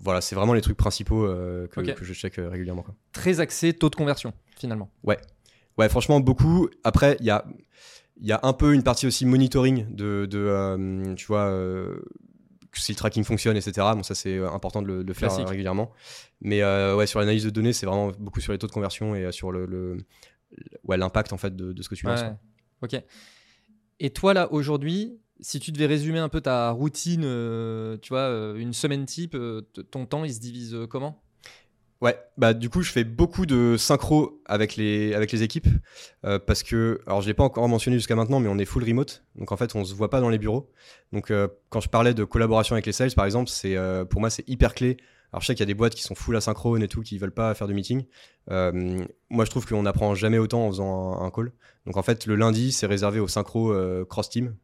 Voilà, c'est vraiment les trucs principaux que, je check régulièrement. quoi. Très axé taux de conversion, finalement. Ouais, franchement, beaucoup. Après, il y a, il y a un peu une partie aussi monitoring de, de euh, tu vois, euh, si le tracking fonctionne, etc. Bon, ça, c'est euh, important de le, de le faire euh, régulièrement. Mais euh, ouais, sur l'analyse de données, c'est vraiment beaucoup sur les taux de conversion et sur le, le- ouais, l'impact en fait de, de ce que tu lances. Ouais. Ok. Et toi, là, aujourd'hui, si tu devais résumer un peu ta routine, euh, tu vois, une semaine type, ton temps, il se divise comment? Ouais, bah du coup je fais beaucoup de synchro avec les, équipes euh, parce que, alors je l'ai pas encore mentionné jusqu'à maintenant, mais on est full remote, donc en fait on se voit pas dans les bureaux. Donc euh, quand je parlais de collaboration avec les sales par exemple, c'est euh, pour moi c'est hyper clé Alors je sais qu'il y a des boîtes qui sont full asynchrone et tout, qui veulent pas faire de meeting. Moi je trouve qu'on apprend jamais autant en faisant un, call. Donc en fait le lundi c'est réservé au synchro cross team.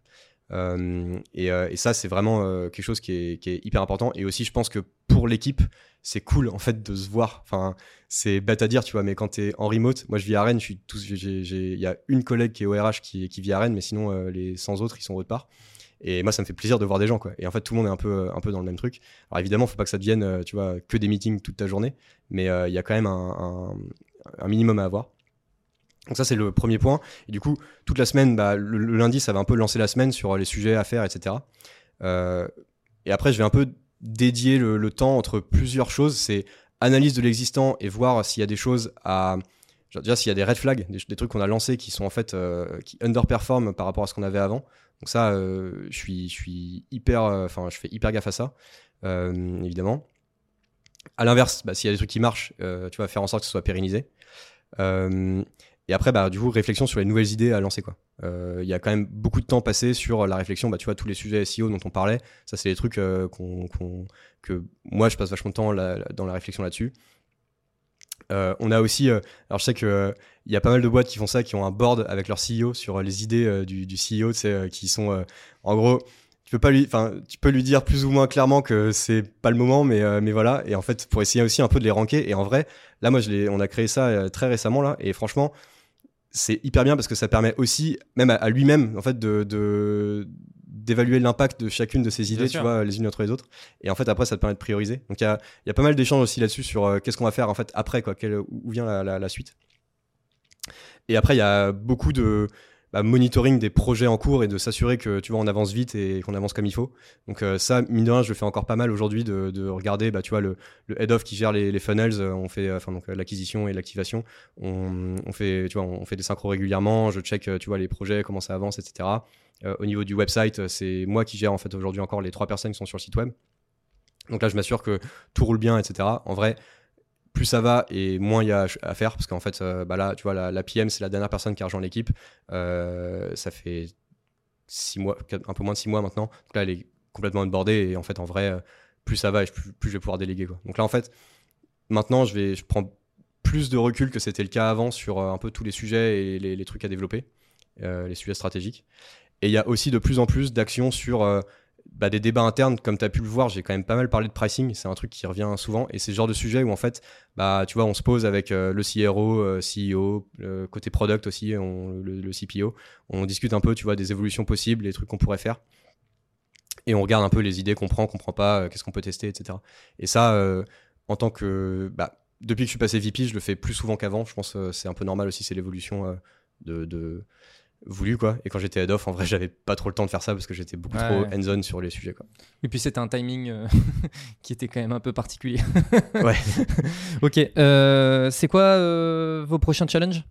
Euh, et, et, ça c'est vraiment quelque chose qui est, hyper important. Et aussi je pense que pour l'équipe c'est cool en fait de se voir. Enfin c'est bête à dire tu vois, mais quand tu es en remote, moi je vis à Rennes, il y a une collègue qui est au RH qui, vit à Rennes, mais sinon les 100 autres ils sont autre part. Et moi, ça me fait plaisir de voir des gens, quoi. Et en fait, tout le monde est un peu, dans le même truc. Alors évidemment, faut pas que ça devienne, euh, que des meetings toute ta journée, mais euh, il y a quand même un, minimum à avoir. Donc ça, c'est le premier point. Et du coup, toute la semaine, bah, le, lundi, ça va un peu lancer la semaine sur les sujets à faire, etc. Euh, et après, je vais un peu dédier le, temps entre plusieurs choses. C'est analyse de l'existant et voir s'il y a des choses à déjà s'il y a des red flags, des, trucs qu'on a lancés qui sont en fait qui underperforment par rapport à ce qu'on avait avant. Donc ça, euh, je suis, je suis hyper, euh, enfin, je fais hyper gaffe à ça, euh, évidemment. À l'inverse, bah, s'il y a des trucs qui marchent, tu vas faire en sorte que ce soit pérennisé. Et après, bah, du coup, réflexion sur les nouvelles idées à lancer. quoi. Il y a quand même beaucoup de temps passé sur la réflexion, bah, tu vois, tous les sujets SEO dont on parlait. Ça, c'est des trucs qu'on, que moi, je passe vachement de temps dans la réflexion là-dessus. Euh, on a aussi, euh, alors je sais que euh, il y a pas mal de boîtes qui font ça, qui ont un board avec leur CEO sur les idées du, du, CEO, qui sont, en gros, tu peux pas lui, enfin, tu peux lui dire plus ou moins clairement que c'est pas le moment, mais mais voilà. Et en fait, pour essayer aussi un peu de les ranker. Et en vrai, là, moi, on a créé ça très récemment là, et franchement, c'est hyper bien parce que ça permet aussi, même à, lui-même, en fait, de, d'évaluer l'impact de chacune de ces idées, tu vois, les unes entre les autres. Et en fait, après, ça te permet de prioriser. Donc, il y a, y a, pas mal d'échanges aussi là-dessus sur euh, qu'est-ce qu'on va faire en fait après, quoi, où vient la, la, suite. Et après, il y a beaucoup de bah, monitoring des projets en cours et de s'assurer que tu vois, on avance vite et qu'on avance comme il faut. Donc, euh, ça, mine de rien, je fais encore pas mal aujourd'hui de, de, regarder, bah, tu vois, le, head of qui gère les, funnels, euh, on fait, enfin, donc l'acquisition et l'activation. On, fait, tu vois, on fait des synchros régulièrement. Je check, tu vois, les projets, comment ça avance, etc. Euh, au niveau du website, euh, c'est moi qui gère en fait aujourd'hui encore les trois personnes qui sont sur le site web. Donc là, je m'assure que tout roule bien, etc. En vrai, plus ça va et moins il y a à faire parce qu'en fait, euh, bah là, tu vois, la, PM, c'est la dernière personne qui a rejoint l'équipe. ça fait six mois, un peu moins de six mois maintenant. Donc là, elle est complètement onboardée et en fait, en vrai, plus ça va et plus, je vais pouvoir déléguer. Quoi. Donc là, en fait, maintenant, je, vais, je prends plus de recul que c'était le cas avant sur un peu tous les sujets et les, trucs à développer, les sujets stratégiques. Et il y a aussi de plus en plus d'actions sur euh, bah, des débats internes, comme tu as pu le voir, j'ai quand même pas mal parlé de pricing, c'est un truc qui revient souvent, et c'est ce genre de sujet où en fait, bah, tu vois, on se pose avec euh, le CRO, euh, CEO, le côté product aussi, le, CPO, on discute un peu, tu vois, des évolutions possibles, les trucs qu'on pourrait faire, et on regarde un peu les idées qu'on prend, qu'on prend pas, qu'est-ce qu'on peut tester, etc. Et ça, en tant que... Bah, depuis que je suis passé VP, je le fais plus souvent qu'avant, je pense que c'est un peu normal aussi, c'est l'évolution de voulu quoi. Et quand j'étais head off en vrai j'avais pas trop le temps de faire ça parce que j'étais beaucoup trop hands on sur les sujets quoi. Et puis c'était un timing euh, qui était quand même un peu particulier. Ouais. Ok euh, c'est quoi euh, vos prochains challenges?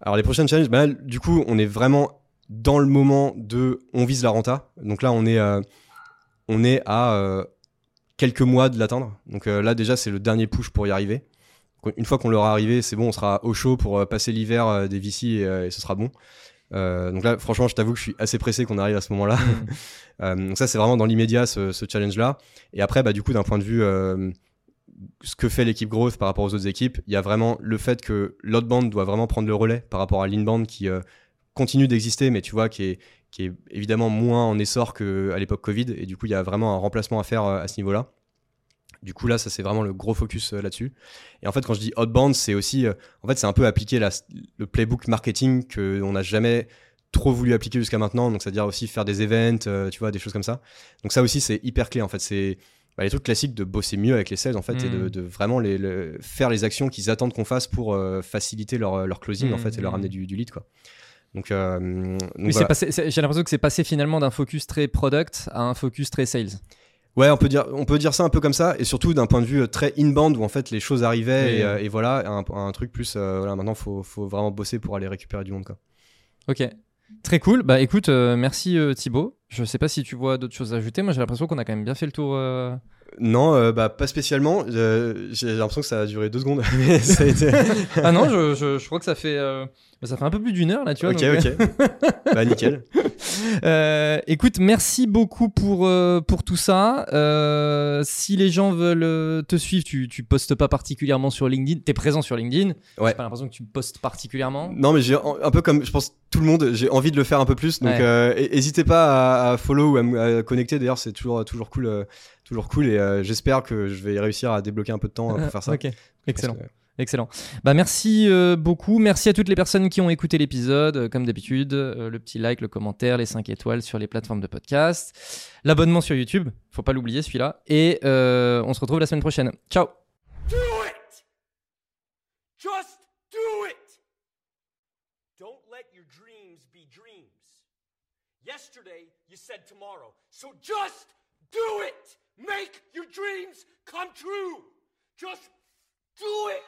Alors les prochains challenges bah, du coup on est vraiment dans le moment de on vise la renta donc là on est on est à quelques mois de l'atteindre. Donc là déjà c'est le dernier push pour y arriver. Une fois qu'on l'aura arrivé, c'est bon, on sera au chaud pour passer l'hiver des VC et, ce sera bon. Euh, donc là, franchement, je t'avoue que je suis assez pressé qu'on arrive à ce moment-là. Mm. euh, donc ça, c'est vraiment dans l'immédiat ce, ce challenge-là. Et après, bah, du coup, d'un point de vue euh, ce que fait l'équipe growth par rapport aux autres équipes, il y a vraiment le fait que l'outbound doit vraiment prendre le relais par rapport à l'inbound qui euh, continue d'exister, mais tu vois, qui est, qui est évidemment moins en essor qu'à l'époque Covid. Et du coup, il y a vraiment un remplacement à faire à ce niveau-là. Du coup, là, ça c'est vraiment le gros focus euh, là-dessus. Et en fait, quand je dis outbound, c'est aussi, euh, en fait, c'est un peu appliquer le playbook marketing qu'on n'a jamais trop voulu appliquer jusqu'à maintenant. Donc, c'est-à-dire aussi faire des events, euh, tu vois, des choses comme ça. Donc, ça aussi, c'est hyper clé. En fait, c'est bah, les trucs classiques de bosser mieux avec les sales, en fait, et de, hmm. vraiment les, faire les actions qu'ils attendent qu'on fasse pour faciliter leur, leur closing, en fait, et leur hmm. amener du, du lead, quoi. Donc, donc j'ai l'impression que c'est passé finalement d'un focus très product à un focus très sales. Ouais, on peut dire, on peut dire ça un peu comme ça, et surtout d'un point de vue euh, très in-band où en fait les choses arrivaient et, euh, voilà, un, truc plus, euh, voilà, maintenant faut, faut vraiment bosser pour aller récupérer du monde quoi. Ok, très cool. Bah écoute, merci Thibaut. Je sais pas si tu vois d'autres choses à ajouter. Moi j'ai l'impression qu'on a quand même bien fait le tour. Non, bah pas spécialement. j'ai l'impression que ça a duré deux secondes. ah non, je, je, je, crois que ça fait, ça fait un peu plus d'une heure là, tu vois. Ok, ok. bah nickel. Euh, écoute, merci beaucoup pour, euh, pour tout ça. Euh, si les gens veulent euh, te suivre, tu, tu postes pas particulièrement sur LinkedIn. Tu es présent sur LinkedIn. Ouais. J'ai pas l'impression que tu postes particulièrement. Non, mais j'ai un peu comme je pense tout le monde, j'ai envie de le faire un peu plus. Donc, Ouais. euh, hé- hésitez pas à, à follow ou à, me- connecter. D'ailleurs, c'est toujours toujours cool, euh, toujours cool. Et euh, j'espère que je vais réussir à débloquer un peu de temps euh, pour faire ça. Ok, Parce excellent. que- Excellent. Bah merci euh, beaucoup. Merci à toutes les personnes qui ont écouté l'épisode. Euh, Comme d'habitude, euh, le petit like, le commentaire, les 5 étoiles sur les plateformes de podcast, l'abonnement sur YouTube. Faut pas l'oublier celui-là. Et on se retrouve la semaine prochaine. Ciao. Do it! Just do it! Don't let your dreams be dreams. Yesterday, you said tomorrow. So just do it! Make your dreams come true! Just do it!